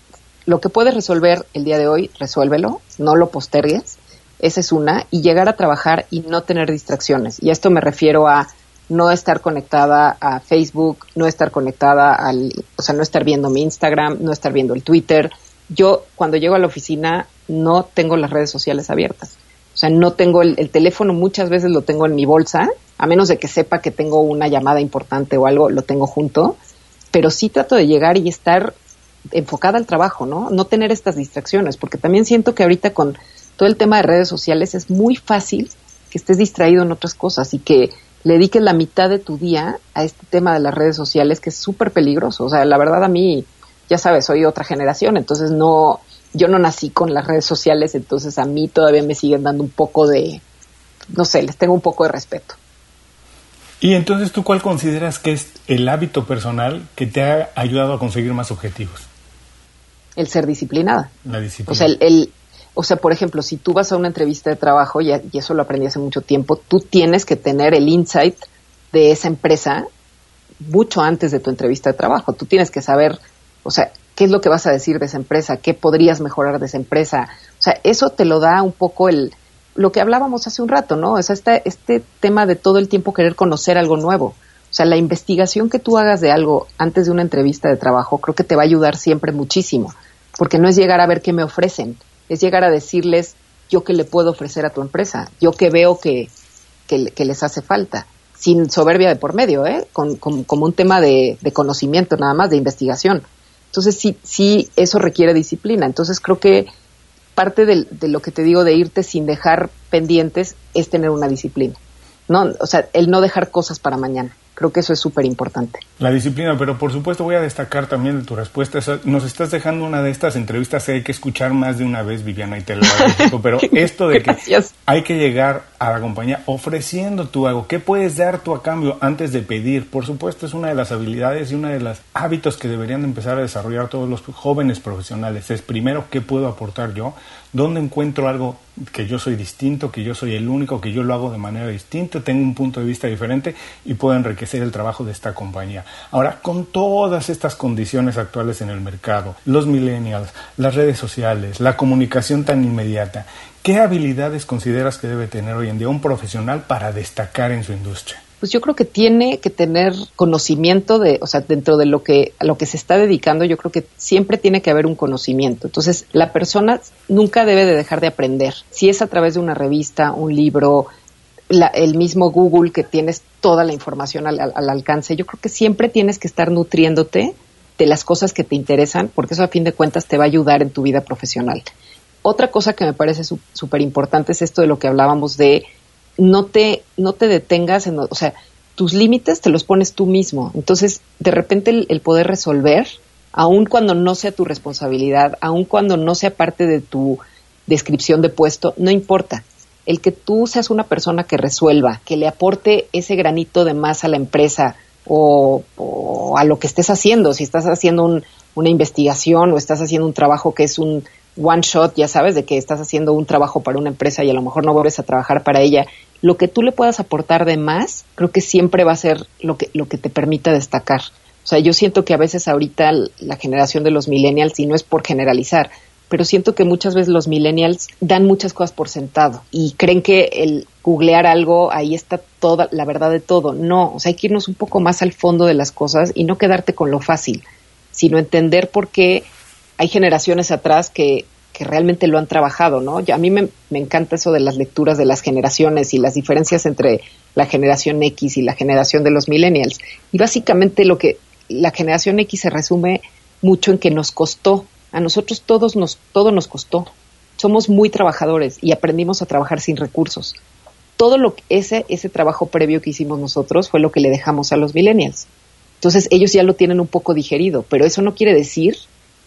lo que puedes resolver el día de hoy, resuélvelo, no lo postergues esa es una, y llegar a trabajar y no tener distracciones. Y esto me refiero a no estar conectada a Facebook, no estar conectada al, o sea, no estar viendo mi Instagram, no estar viendo el Twitter. Yo cuando llego a la oficina no tengo las redes sociales abiertas. O sea, no tengo el, el, teléfono, muchas veces lo tengo en mi bolsa, a menos de que sepa que tengo una llamada importante o algo, lo tengo junto, pero sí trato de llegar y estar enfocada al trabajo, ¿no? No tener estas distracciones, porque también siento que ahorita con todo el tema de redes sociales es muy fácil que estés distraído en otras cosas y que le dediques la mitad de tu día a este tema de las redes sociales que es súper peligroso. O sea, la verdad a mí, ya sabes, soy otra generación, entonces no, yo no nací con las redes sociales, entonces a mí todavía me siguen dando un poco de, no sé, les tengo un poco de respeto. Y entonces, ¿tú cuál consideras que es el hábito personal que te ha ayudado a conseguir más objetivos? El ser disciplinada. La disciplina. O sea, el, o sea, por ejemplo, si tú vas a una entrevista de trabajo, y, y eso lo aprendí hace mucho tiempo, tú tienes que tener el insight de esa empresa mucho antes de tu entrevista de trabajo. Tú tienes que saber, o sea, qué es lo que vas a decir de esa empresa, qué podrías mejorar de esa empresa. O sea, eso te lo da un poco el, lo que hablábamos hace un rato, ¿no? O sea, este, este tema de todo el tiempo querer conocer algo nuevo. O sea, la investigación que tú hagas de algo antes de una entrevista de trabajo creo que te va a ayudar siempre muchísimo, porque no es llegar a ver qué me ofrecen, es llegar a decirles yo qué le puedo ofrecer a tu empresa, yo qué veo que, que, les hace falta, sin soberbia de por medio, ¿eh? Con, como un tema de, conocimiento nada más, de investigación. Entonces sí, sí, eso requiere disciplina. Entonces creo que parte de, lo que te digo de irte sin dejar pendientes es tener una disciplina. ¿no? O sea, el no dejar cosas para mañana. Creo que eso es súper importante. La disciplina, pero por supuesto voy a destacar también de tu respuesta. Nos estás dejando una de estas entrevistas que hay que escuchar más de una vez, Viviana, y te lo agradezco. Pero esto de que hay que llegar a la compañía ofreciendo tú algo, ¿qué puedes dar tú a cambio antes de pedir? Por supuesto, es una de las habilidades y una de los hábitos que deberían empezar a desarrollar todos los jóvenes profesionales. Es primero, ¿qué puedo aportar yo? ¿Dónde encuentro algo que yo soy distinto, que yo soy el único, que yo lo hago de manera distinta, tengo un punto de vista diferente y puedo enriquecer el trabajo de esta compañía? Ahora, con todas estas condiciones actuales en el mercado, los millennials, las redes sociales, la comunicación tan inmediata, ¿qué habilidades consideras que debe tener hoy en día un profesional para destacar en su industria? pues yo creo que tiene que tener conocimiento de, o sea, dentro de lo que a lo que se está dedicando, yo creo que siempre tiene que haber un conocimiento. Entonces, la persona nunca debe de dejar de aprender. Si es a través de una revista, un libro, el mismo Google que tienes toda la información al, alcance, yo creo que siempre tienes que estar nutriéndote de las cosas que te interesan, porque eso a fin de cuentas te va a ayudar en tu vida profesional. Otra cosa que me parece súper importante es esto de lo que hablábamos de no te, no te detengas, en, o sea, tus límites te los pones tú mismo. Entonces, de repente el, poder resolver, aun cuando no sea tu responsabilidad, aun cuando no sea parte de tu descripción de puesto, no importa. El que tú seas una persona que resuelva, que le aporte ese granito de más a la empresa o, a lo que estés haciendo, si estás haciendo una investigación o estás haciendo un trabajo que es un one shot, ya sabes, de que estás haciendo un trabajo para una empresa y a lo mejor no vuelves a trabajar para ella, lo que tú le puedas aportar de más, creo que siempre va a ser lo que, lo que te permita destacar. O sea, yo siento que a veces ahorita la generación de los millennials, y no es por generalizar, pero siento que muchas veces los millennials dan muchas cosas por sentado y creen que el googlear algo, ahí está toda la verdad de todo. No, o sea, hay que irnos un poco más al fondo de las cosas y no quedarte con lo fácil, sino entender por qué hay generaciones atrás que, que realmente lo han trabajado, ¿no? a mí me, me, encanta eso de las lecturas de las generaciones y las diferencias entre la generación X y la generación de los millennials. Y básicamente lo que la generación X se resume mucho en que nos costó, a nosotros todos nos, todo nos costó. Somos muy trabajadores y aprendimos a trabajar sin recursos. Todo lo que ese, ese trabajo previo que hicimos nosotros fue lo que le dejamos a los millennials. Entonces ellos ya lo tienen un poco digerido, pero eso no quiere decir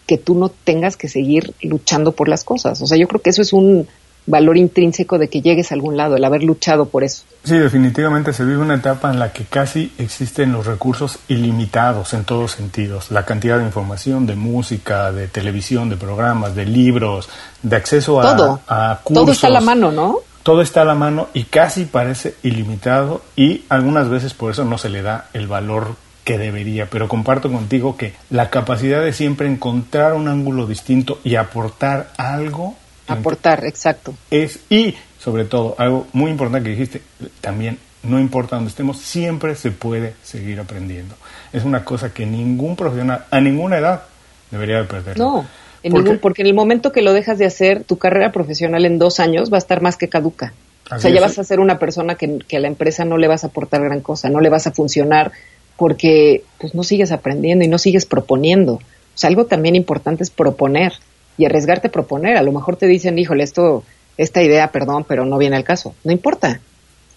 que tú no tengas que seguir luchando por las cosas. O sea, yo creo que eso es un valor intrínseco de que llegues a algún lado, el haber luchado por eso. Sí, definitivamente se vive una etapa en la que casi existen los recursos ilimitados en todos sentidos. La cantidad de información, de música, de televisión, de programas, de libros, de acceso a, todo. a cursos. Todo está a la mano, ¿no? Todo está a la mano y casi parece ilimitado y algunas veces por eso no se le da el valor que debería, pero comparto contigo que la capacidad de siempre encontrar un ángulo distinto y aportar algo Aportar, exacto. Es, y sobre todo, algo muy importante que dijiste, también, no importa dónde estemos, siempre se puede seguir aprendiendo. Es una cosa que ningún profesional, a ninguna edad, debería de perder. No, en porque, ningún, porque en el momento que lo dejas de hacer, tu carrera profesional en dos años va a estar más que caduca. o sea, ya vas a ser una persona que, que, a la empresa no le vas a aportar gran cosa, no le vas a funcionar porque pues no sigues aprendiendo y no sigues proponiendo. O sea, algo también importante es proponer y arriesgarte a proponer. A lo mejor te dicen, híjole, esto, esta idea, perdón, pero no viene al caso. No importa.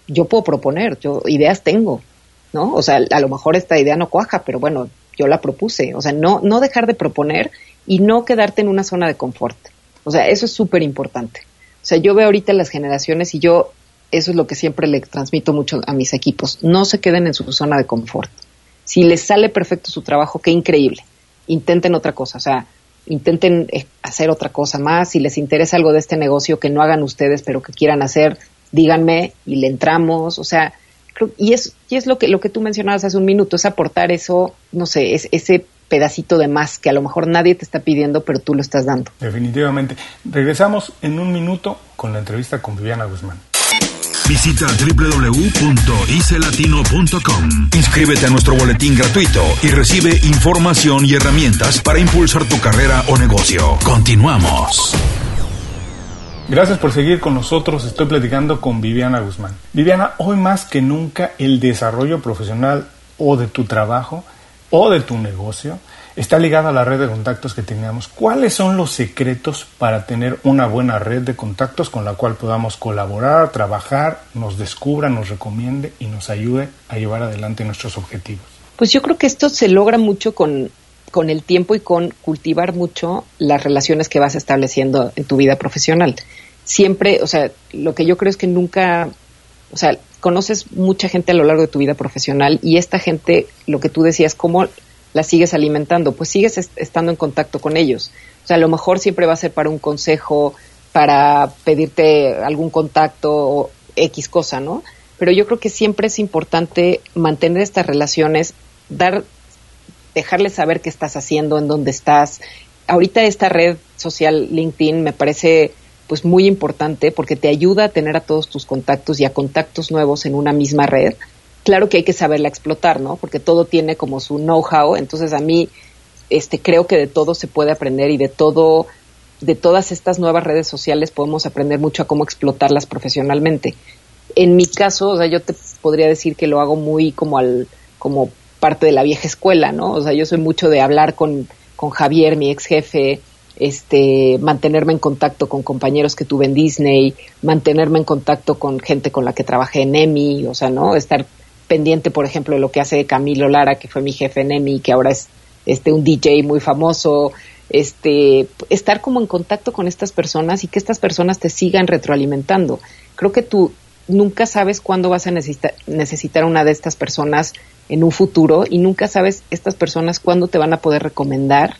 Yo puedo proponer, yo ideas tengo, ¿no? O sea, a lo mejor esta idea no cuaja, pero bueno, yo la propuse. O sea, no, no dejar de proponer y no quedarte en una zona de confort. O sea, eso es súper importante. O sea, yo veo ahorita las generaciones y yo, eso es lo que siempre le transmito mucho a mis equipos. No se queden en su zona de confort. Si les sale perfecto su trabajo, qué increíble. Intenten otra cosa. O sea, intenten eh, hacer otra cosa más. Si les interesa algo de este negocio que no hagan ustedes, pero que quieran hacer, díganme y le entramos. O sea, y es, y es lo que, lo que tú mencionabas hace un minuto, es aportar eso, no sé, es ese pedacito de más que a lo mejor nadie te está pidiendo, pero tú lo estás dando. Definitivamente. Regresamos en un minuto con la entrevista con Viviana Guzmán. Visita www.icelatino.com. Inscríbete a nuestro boletín gratuito y recibe información y herramientas para impulsar tu carrera o negocio. Continuamos. Gracias por seguir con nosotros. Estoy platicando con Viviana Guzmán. Viviana, hoy más que nunca el desarrollo profesional o de tu trabajo o de tu negocio está ligada a la red de contactos que tengamos. ¿Cuáles son los secretos para tener una buena red de contactos con la cual podamos colaborar, trabajar, nos descubra, nos recomiende y nos ayude a llevar adelante nuestros objetivos? Pues yo creo que esto se logra mucho con, con el tiempo y con cultivar mucho las relaciones que vas estableciendo en tu vida profesional. Siempre, o sea, lo que yo creo es que nunca, o sea, conoces mucha gente a lo largo de tu vida profesional y esta gente, lo que tú decías, cómo la sigues alimentando, pues sigues estando en contacto con ellos. O sea, a lo mejor siempre va a ser para un consejo, para pedirte algún contacto o X cosa, ¿no? Pero yo creo que siempre es importante mantener estas relaciones, dar, dejarles saber qué estás haciendo, en dónde estás. Ahorita esta red social LinkedIn me parece pues muy importante porque te ayuda a tener a todos tus contactos y a contactos nuevos en una misma red claro que hay que saberla explotar, ¿no? Porque todo tiene como su know-how, entonces a mí este creo que de todo se puede aprender y de todo de todas estas nuevas redes sociales podemos aprender mucho a cómo explotarlas profesionalmente. En mi caso, o sea, yo te podría decir que lo hago muy como al como parte de la vieja escuela, ¿no? O sea, yo soy mucho de hablar con, con Javier, mi ex jefe, este, mantenerme en contacto con compañeros que tuve en Disney, mantenerme en contacto con gente con la que trabajé en EMI, o sea, ¿no? Estar pendiente, por ejemplo, de lo que hace Camilo Lara, que fue mi jefe en EMI, que ahora es este un DJ muy famoso, este estar como en contacto con estas personas y que estas personas te sigan retroalimentando. Creo que tú nunca sabes cuándo vas a necesitar, necesitar una de estas personas en un futuro y nunca sabes estas personas cuándo te van a poder recomendar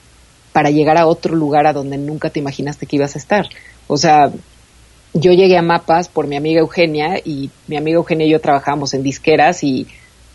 para llegar a otro lugar a donde nunca te imaginaste que ibas a estar. O sea, yo llegué a Mapas por mi amiga Eugenia y mi amiga Eugenia y yo trabajábamos en disqueras y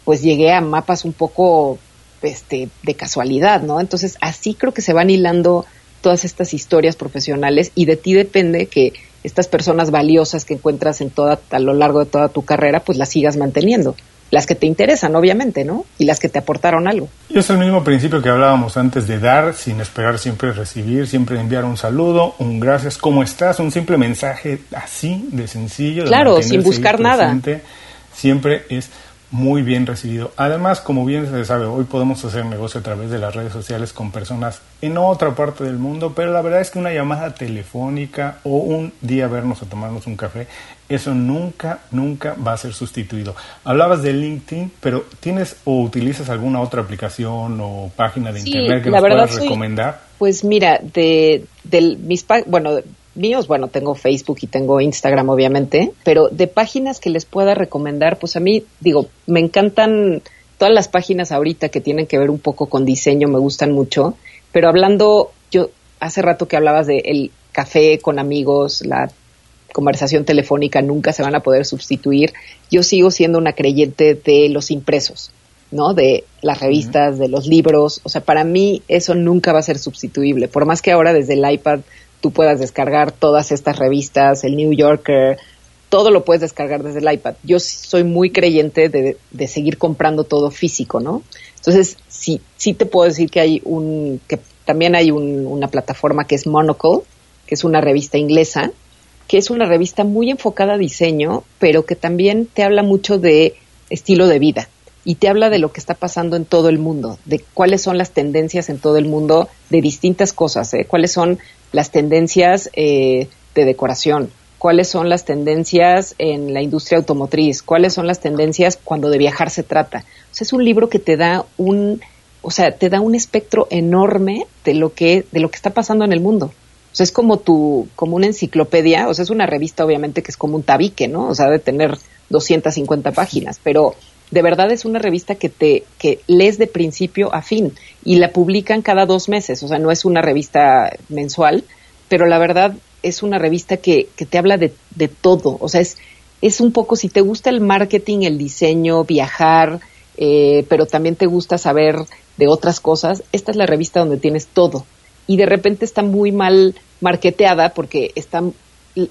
pues llegué a Mapas un poco este, de casualidad, ¿no? Entonces así creo que se van hilando todas estas historias profesionales y de ti depende que estas personas valiosas que encuentras en toda, a lo largo de toda tu carrera, pues las sigas manteniendo. Las que te interesan, obviamente, ¿no? Y las que te aportaron algo. Y es el mismo principio que hablábamos antes de dar, sin esperar siempre recibir, siempre enviar un saludo, un gracias, ¿cómo estás? Un simple mensaje así de sencillo. claro, sin buscar nada. Siempre es muy bien recibido. Además, como bien se sabe, hoy podemos hacer negocio a través de las redes sociales con personas en otra parte del mundo, pero la verdad es que una llamada telefónica o un día vernos a tomarnos un café, eso nunca, nunca va a ser sustituido. Hablabas de LinkedIn, pero ¿tienes o utilizas alguna otra aplicación o página de internet que nos puedas recomendar? Pues mira, de, de mis, bueno, míos, bueno, tengo Facebook y tengo Instagram, obviamente, pero de páginas que les pueda recomendar, pues a mí, digo, me encantan todas las páginas ahorita que tienen que ver un poco con diseño, me gustan mucho, pero hablando, yo hace rato que hablabas de el café con amigos, la conversación telefónica nunca se van a poder sustituir. Yo sigo siendo una creyente de los impresos, ¿no? De las revistas, de los libros. O sea, para mí eso nunca va a ser sustituible. Por más que ahora desde el iPad tú puedas descargar todas estas revistas, el New Yorker, todo lo puedes descargar desde el iPad. Yo soy muy creyente de, seguir comprando todo físico, ¿no? Entonces, sí, sí te puedo decir que hay un, que también hay una plataforma que es Monocle, que es una revista inglesa, que es una revista muy enfocada a diseño, pero que también te habla mucho de estilo de vida y te habla de lo que está pasando en todo el mundo, de cuáles son las tendencias en todo el mundo de distintas cosas, ¿eh? cuáles son las tendencias eh, de decoración, cuáles son las tendencias en la industria automotriz, cuáles son las tendencias cuando de viajar se trata. O sea, es un libro que te da un, o sea, te da un espectro enorme de lo que, de lo que está pasando en el mundo. O sea, es como tu, como una enciclopedia, o sea, es una revista obviamente que es como un tabique, ¿no? O sea, de tener 250 páginas, pero de verdad es una revista que te que lees de principio a fin y la publican cada dos meses, o sea, no es una revista mensual, pero la verdad es una revista que, que te habla de, de todo, o sea, es, es un poco, si te gusta el marketing, el diseño, viajar, eh, pero también te gusta saber de otras cosas, esta es la revista donde tienes todo. Y de repente está muy mal marketeada porque está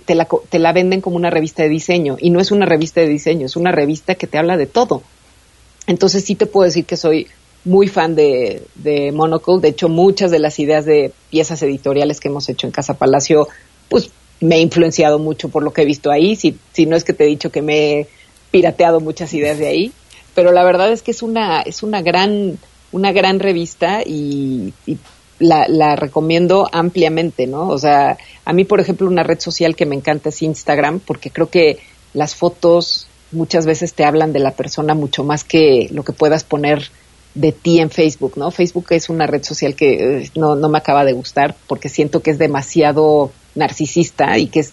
te la, te la venden como una revista de diseño y no es una revista de diseño, es una revista que te habla de todo. Entonces sí te puedo decir que soy muy fan de, de Monocle. De hecho, muchas de las ideas de piezas editoriales que hemos hecho en Casa Palacio, pues me he influenciado mucho por lo que he visto ahí. Si, si no es que te he dicho que me he pirateado muchas ideas de ahí. Pero la verdad es que es una, es una gran, una gran revista y, y la, la, recomiendo ampliamente, ¿no? O sea, a mí, por ejemplo, una red social que me encanta es Instagram, porque creo que las fotos muchas veces te hablan de la persona mucho más que lo que puedas poner de ti en Facebook, ¿no? Facebook es una red social que eh, no, no me acaba de gustar porque siento que es demasiado narcisista y que es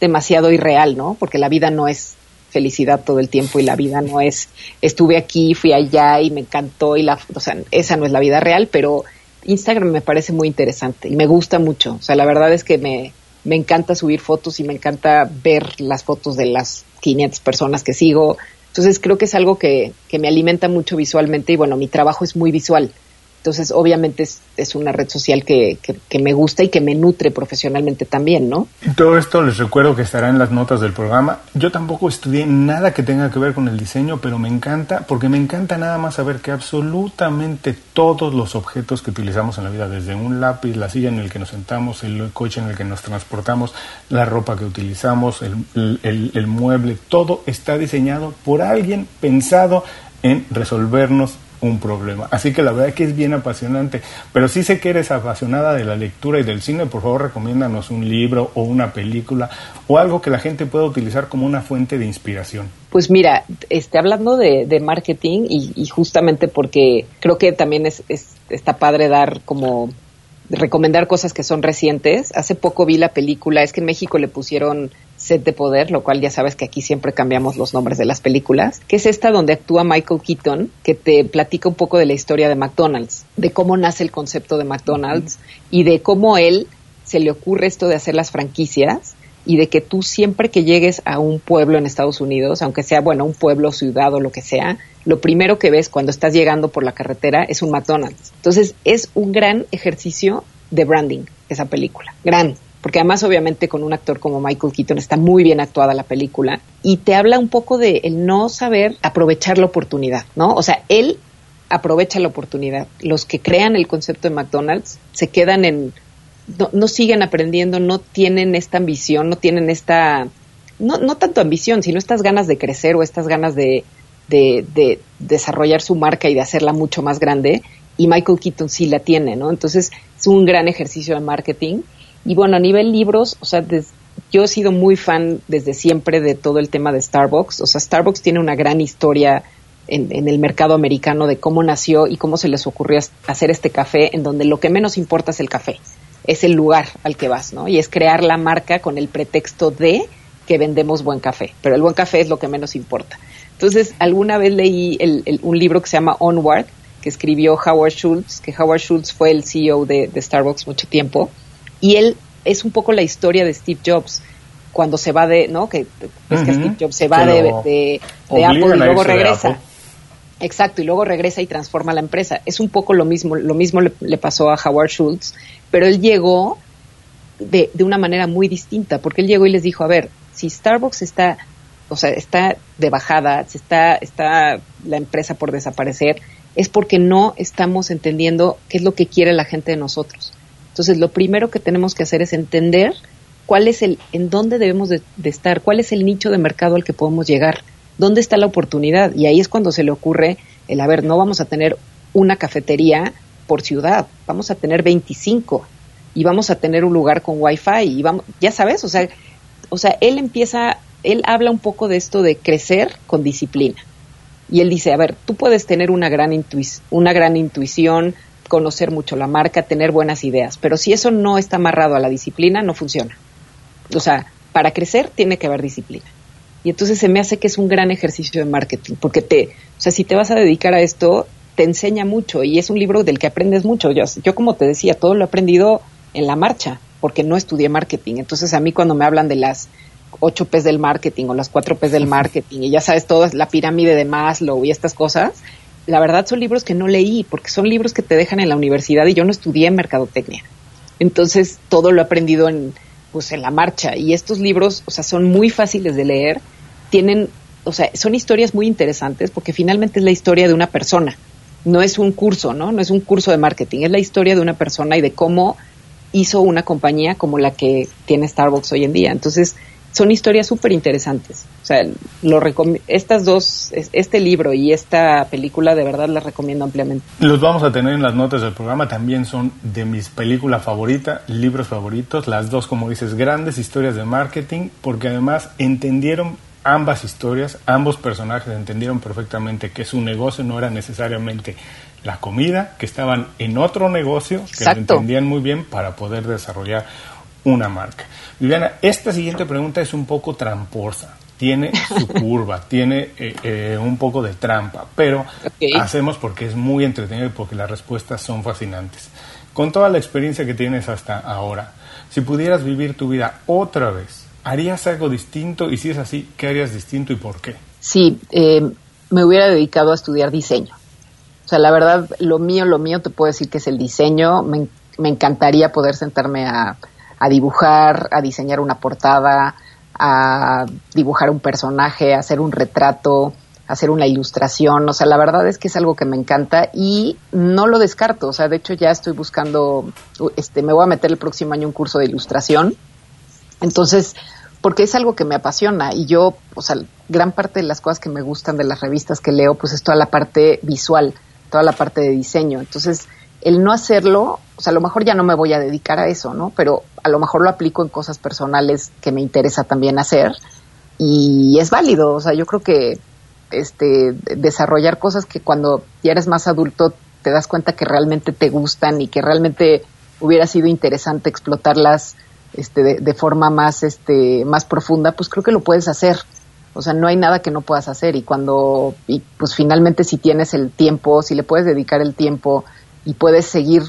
demasiado irreal, ¿no? Porque la vida no es felicidad todo el tiempo y la vida no es estuve aquí, fui allá y me encantó y la, o sea, esa no es la vida real, pero Instagram me parece muy interesante y me gusta mucho. O sea, la verdad es que me, me encanta subir fotos y me encanta ver las fotos de las 500 personas que sigo. Entonces creo que es algo que, que me alimenta mucho visualmente y bueno, mi trabajo es muy visual. Entonces, obviamente es, una red social que, que, me gusta y que me nutre profesionalmente también, ¿no? Todo esto les recuerdo que estará en las notas del programa. Yo tampoco estudié nada que tenga que ver con el diseño, pero me encanta, porque me encanta nada más saber que absolutamente todos los objetos que utilizamos en la vida, desde un lápiz, la silla en el que nos sentamos, el coche en el que nos transportamos, la ropa que utilizamos, el, el mueble, todo está diseñado por alguien pensado en resolvernos un problema. Así que la verdad es que es bien apasionante. Pero si sé que eres apasionada de la lectura y del cine. Por favor, recomiéndanos un libro o una película o algo que la gente pueda utilizar como una fuente de inspiración. Pues mira, este, hablando de, marketing y, justamente porque creo que también es, está padre dar como recomendar cosas que son recientes. Hace poco vi la película, es que en México le pusieron Set de Poder, lo cual ya sabes que aquí siempre cambiamos los nombres de las películas, que es esta donde actúa Michael Keaton, que te platica un poco de la historia de McDonald's, de cómo nace el concepto de McDonald's y de cómo él se le ocurre esto de hacer las franquicias y de que tú siempre que llegues a un pueblo en Estados Unidos, aunque sea, bueno, un pueblo, ciudad o lo que sea, lo primero que ves cuando estás llegando por la carretera es un McDonald's. Entonces es un gran ejercicio de branding esa película, gran. Porque además obviamente con un actor como Michael Keaton está muy bien actuada la película y te habla un poco de el no saber aprovechar la oportunidad, ¿no? O sea, él aprovecha la oportunidad. Los que crean el concepto de McDonald's se quedan en no, siguen aprendiendo, no tienen esta ambición, no tienen esta no, no tanto ambición, sino estas ganas de crecer o estas ganas de, de, de desarrollar su marca y de hacerla mucho más grande y Michael Keaton sí la tiene, ¿no? Entonces es un gran ejercicio de marketing. Y bueno, a nivel libros, o sea, yo he sido muy fan desde siempre de todo el tema de Starbucks. O sea, Starbucks tiene una gran historia en, el mercado americano de cómo nació y cómo se les ocurrió hacer este café en donde lo que menos importa es el café, es el lugar al que vas, ¿no? Y es crear la marca con el pretexto de que vendemos buen café, pero el buen café es lo que menos importa. Entonces, alguna vez leí un libro que se llama Onward, que escribió Howard Schultz, que Howard Schultz fue el CEO de, Starbucks mucho tiempo, y él es un poco la historia de Steve Jobs cuando se va de, ¿no? Que, Steve Jobs se va de, de, Apple y luego regresa. Exacto, y luego regresa y transforma la empresa. Es un poco lo mismo, lo mismo le, pasó a Howard Schultz, pero él llegó de, de, una manera muy distinta, porque él llegó y les dijo, a ver, si Starbucks está, o sea, está de bajada, si está, está la empresa por desaparecer, es porque no estamos entendiendo qué es lo que quiere la gente de nosotros. Entonces, lo primero que tenemos que hacer es entender cuál es el, en dónde debemos de, estar, cuál es el nicho de mercado al que podemos llegar, dónde está la oportunidad. Y ahí es cuando se le ocurre el, a ver, no vamos a tener una cafetería por ciudad, vamos a tener 25 y vamos a tener un lugar con wifi y vamos, ya sabes, o sea, o sea, él empieza, él habla un poco de esto de crecer con disciplina. Y él dice, a ver, tú puedes tener una gran, una gran intuición, conocer mucho la marca, tener buenas ideas, pero si eso no está amarrado a la disciplina, no funciona. O sea, para crecer tiene que haber disciplina. Y entonces se me hace que es un gran ejercicio de marketing, porque te, o sea, si te vas a dedicar a esto, te enseña mucho y es un libro del que aprendes mucho. Yo, yo como te decía, todo lo he aprendido en la marcha, porque no estudié marketing. Entonces a mí cuando me hablan de las ocho P's del marketing o las cuatro P's del marketing y ya sabes toda la pirámide de Maslow y estas cosas, la verdad son libros que no leí porque son libros que te dejan en la universidad y yo no estudié en mercadotecnia. Entonces todo lo he aprendido en pues en la marcha y estos libros, o sea, son muy fáciles de leer, tienen, o sea, son historias muy interesantes porque finalmente es la historia de una persona. No es un curso, ¿no? No es un curso de marketing, es la historia de una persona y de cómo hizo una compañía como la que tiene Starbucks hoy en día. Entonces, son historias súper interesantes. O sea, lo estas dos, este libro y esta película de verdad las recomiendo ampliamente. Los vamos a tener en las notas del programa, también son de mis películas favoritas, libros favoritos, las dos, como dices, grandes historias de marketing, porque además entendieron ambas historias, ambos personajes entendieron perfectamente que su negocio no era necesariamente la comida, que estaban en otro negocio, que lo entendían muy bien para poder desarrollar una marca. Viviana, esta siguiente pregunta es un poco tramposa. Tiene su curva, tiene eh, eh, un poco de trampa, pero hacemos porque es muy entretenido y porque las respuestas son fascinantes. Con toda la experiencia que tienes hasta ahora, si pudieras vivir tu vida otra vez, ¿harías algo distinto? Y si es así, ¿qué harías distinto y por qué? Sí, eh, me hubiera dedicado a estudiar diseño. O sea, la verdad, lo mío, lo mío te puedo decir que es el diseño. Me, me encantaría poder sentarme a a dibujar, a diseñar una portada, a dibujar un personaje, a hacer un retrato, a hacer una ilustración. O sea, la verdad es que es algo que me encanta y no lo descarto. O sea, de hecho ya estoy buscando, este, me voy a meter el próximo año un curso de ilustración. Entonces, porque es algo que me apasiona y yo, o sea, gran parte de las cosas que me gustan de las revistas que leo, pues es toda la parte visual, toda la parte de diseño. Entonces, el no hacerlo, o sea, a lo mejor ya no me voy a dedicar a eso, ¿no? Pero a lo mejor lo aplico en cosas personales que me interesa también hacer y es válido, o sea, yo creo que este desarrollar cosas que cuando ya eres más adulto te das cuenta que realmente te gustan y que realmente hubiera sido interesante explotarlas este, de, de, forma más este más profunda, pues creo que lo puedes hacer. O sea, no hay nada que no puedas hacer y cuando y pues finalmente si tienes el tiempo, si le puedes dedicar el tiempo y puedes seguir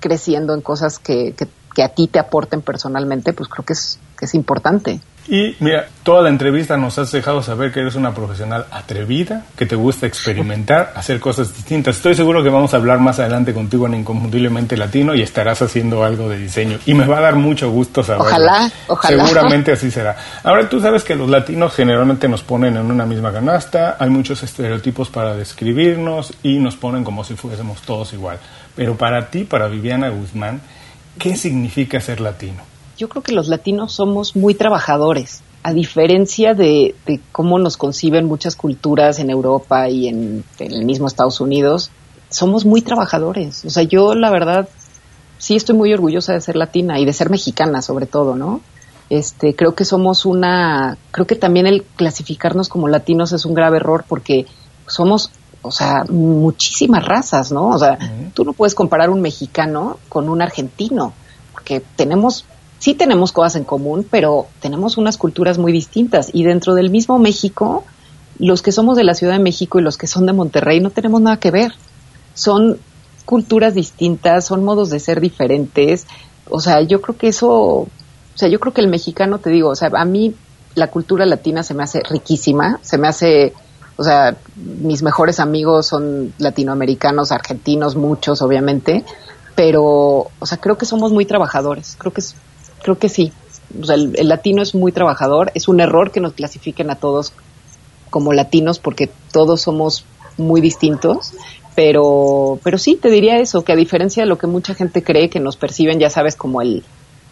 creciendo en cosas que, que a ti te aporten personalmente, pues creo que es, que es importante. Y mira, toda la entrevista nos has dejado saber que eres una profesional atrevida, que te gusta experimentar, hacer cosas distintas. Estoy seguro que vamos a hablar más adelante contigo en Inconfundiblemente Latino y estarás haciendo algo de diseño. Y me va a dar mucho gusto saberlo. Ojalá, ojalá. Seguramente así será. Ahora, tú sabes que los latinos generalmente nos ponen en una misma canasta, hay muchos estereotipos para describirnos y nos ponen como si fuésemos todos igual. Pero para ti, para Viviana Guzmán, ¿qué significa ser latino? yo creo que los latinos somos muy trabajadores, a diferencia de, cómo nos conciben muchas culturas en Europa y en, el mismo Estados Unidos, somos muy trabajadores. O sea, yo la verdad sí estoy muy orgullosa de ser latina y de ser mexicana sobre todo, ¿no? Este, creo que somos una, creo que también el clasificarnos como latinos es un grave error porque somos, o sea, muchísimas razas, ¿no? O sea, tú no puedes comparar un mexicano con un argentino, porque tenemos sí tenemos cosas en común, pero tenemos unas culturas muy distintas. Y dentro del mismo México, los que somos de la Ciudad de México y los que son de Monterrey no tenemos nada que ver. Son culturas distintas, son modos de ser diferentes. O sea, yo creo que eso, o sea, yo creo que el mexicano, te digo, o sea, a mí la cultura latina se me hace riquísima, se me hace, o sea, mis mejores amigos son latinoamericanos, argentinos, muchos, obviamente, pero, o sea, creo que somos muy trabajadores, creo que creo que sí. O sea, el, latino es muy trabajador. Es un error que nos clasifiquen a todos como latinos porque todos somos muy distintos. Pero, pero sí, te diría eso, que a diferencia de lo que mucha gente cree que nos perciben, ya sabes, como el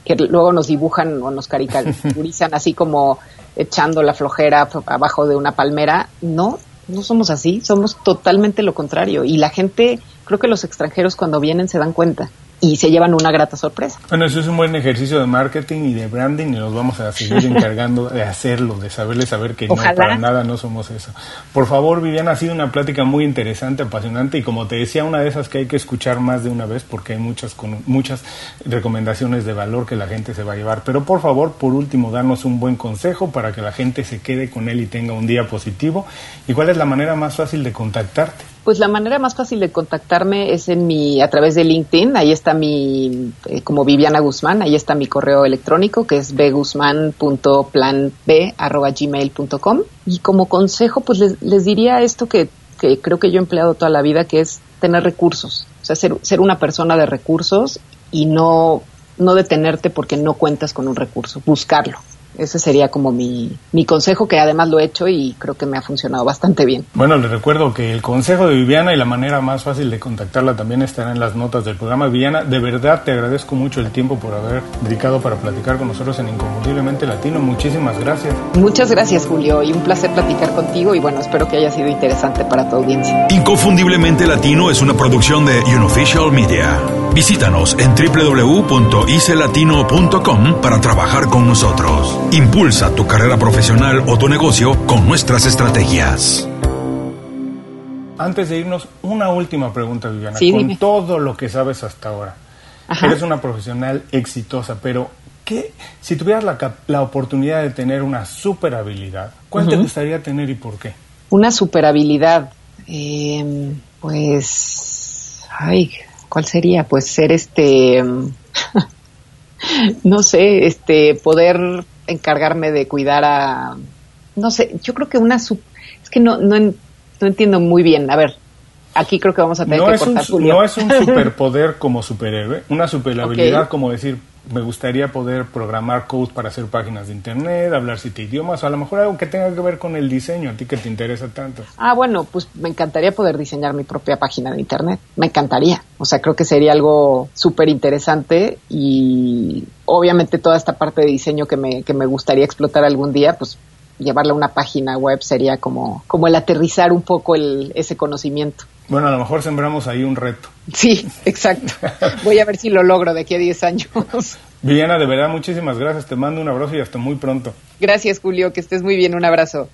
que luego nos dibujan o nos caricaturizan así como echando la flojera abajo de una palmera, no, no somos así, somos totalmente lo contrario. Y la gente, creo que los extranjeros cuando vienen se dan cuenta y se llevan una grata sorpresa. Bueno, eso es un buen ejercicio de marketing y de branding y nos vamos a seguir encargando de hacerlo, de saberle saber que no, para nada no somos eso. Por favor, Viviana, ha sido una plática muy interesante, apasionante y como te decía, una de esas que hay que escuchar más de una vez porque hay muchas, muchas recomendaciones de valor que la gente se va a llevar. Pero por favor, por último, darnos un buen consejo para que la gente se quede con él y tenga un día positivo. ¿Y cuál es la manera más fácil de contactarte? Pues la manera más fácil de contactarme es en mi a través de LinkedIn. Ahí está mi eh, como Viviana Guzmán. Ahí está mi correo electrónico que es bguzman.planb@gmail.com. Y como consejo, pues les, les diría esto que, que, creo que yo he empleado toda la vida, que es tener recursos. O sea, ser, ser una persona de recursos y no no detenerte porque no cuentas con un recurso. Buscarlo. Ese sería como mi, mi consejo, que además lo he hecho y creo que me ha funcionado bastante bien. Bueno, les recuerdo que el consejo de Viviana y la manera más fácil de contactarla también estará en las notas del programa. Viviana, de verdad te agradezco mucho el tiempo por haber dedicado para platicar con nosotros en Inconfundiblemente Latino. Muchísimas gracias. Muchas gracias, Julio, y un placer platicar contigo y bueno, espero que haya sido interesante para tu audiencia. Inconfundiblemente Latino es una producción de Unofficial Media. Visítanos en www.icelatino.com para trabajar con nosotros. Impulsa tu carrera profesional o tu negocio con nuestras estrategias. Antes de irnos, una última pregunta, Viviana. con todo lo que sabes hasta ahora, eres una profesional exitosa, pero ¿qué, si tuvieras la, oportunidad de tener una super habilidad, ¿cuál te gustaría tener y por qué? Una super habilidad, em, pues, ay, ¿cuál sería? Pues ser este, no sé, este, poder encargarme de cuidar a, no sé, yo creo que una, es que no, no, no entiendo muy bien, a ver, aquí creo que vamos a tener que cortar, un, No es un superpoder como superhéroe, una superhabilidad como decir, me gustaría poder programar code para hacer páginas de internet, hablar siete idiomas, o a lo mejor algo que tenga que ver con el diseño, a ti que te interesa tanto. Ah, bueno, pues me encantaría poder diseñar mi propia página de internet, me encantaría. O sea, creo que sería algo súper interesante y obviamente toda esta parte de diseño que me, que me gustaría explotar algún día, pues llevarla a una página web sería como, como el aterrizar un poco el, ese conocimiento. Bueno, a lo mejor sembramos ahí un reto. Sí, exacto. Voy a ver si lo logro de aquí a 10 años. Viviana, de verdad, muchísimas gracias. Te mando un abrazo y hasta muy pronto. Gracias, Julio. Que estés muy bien. Un abrazo.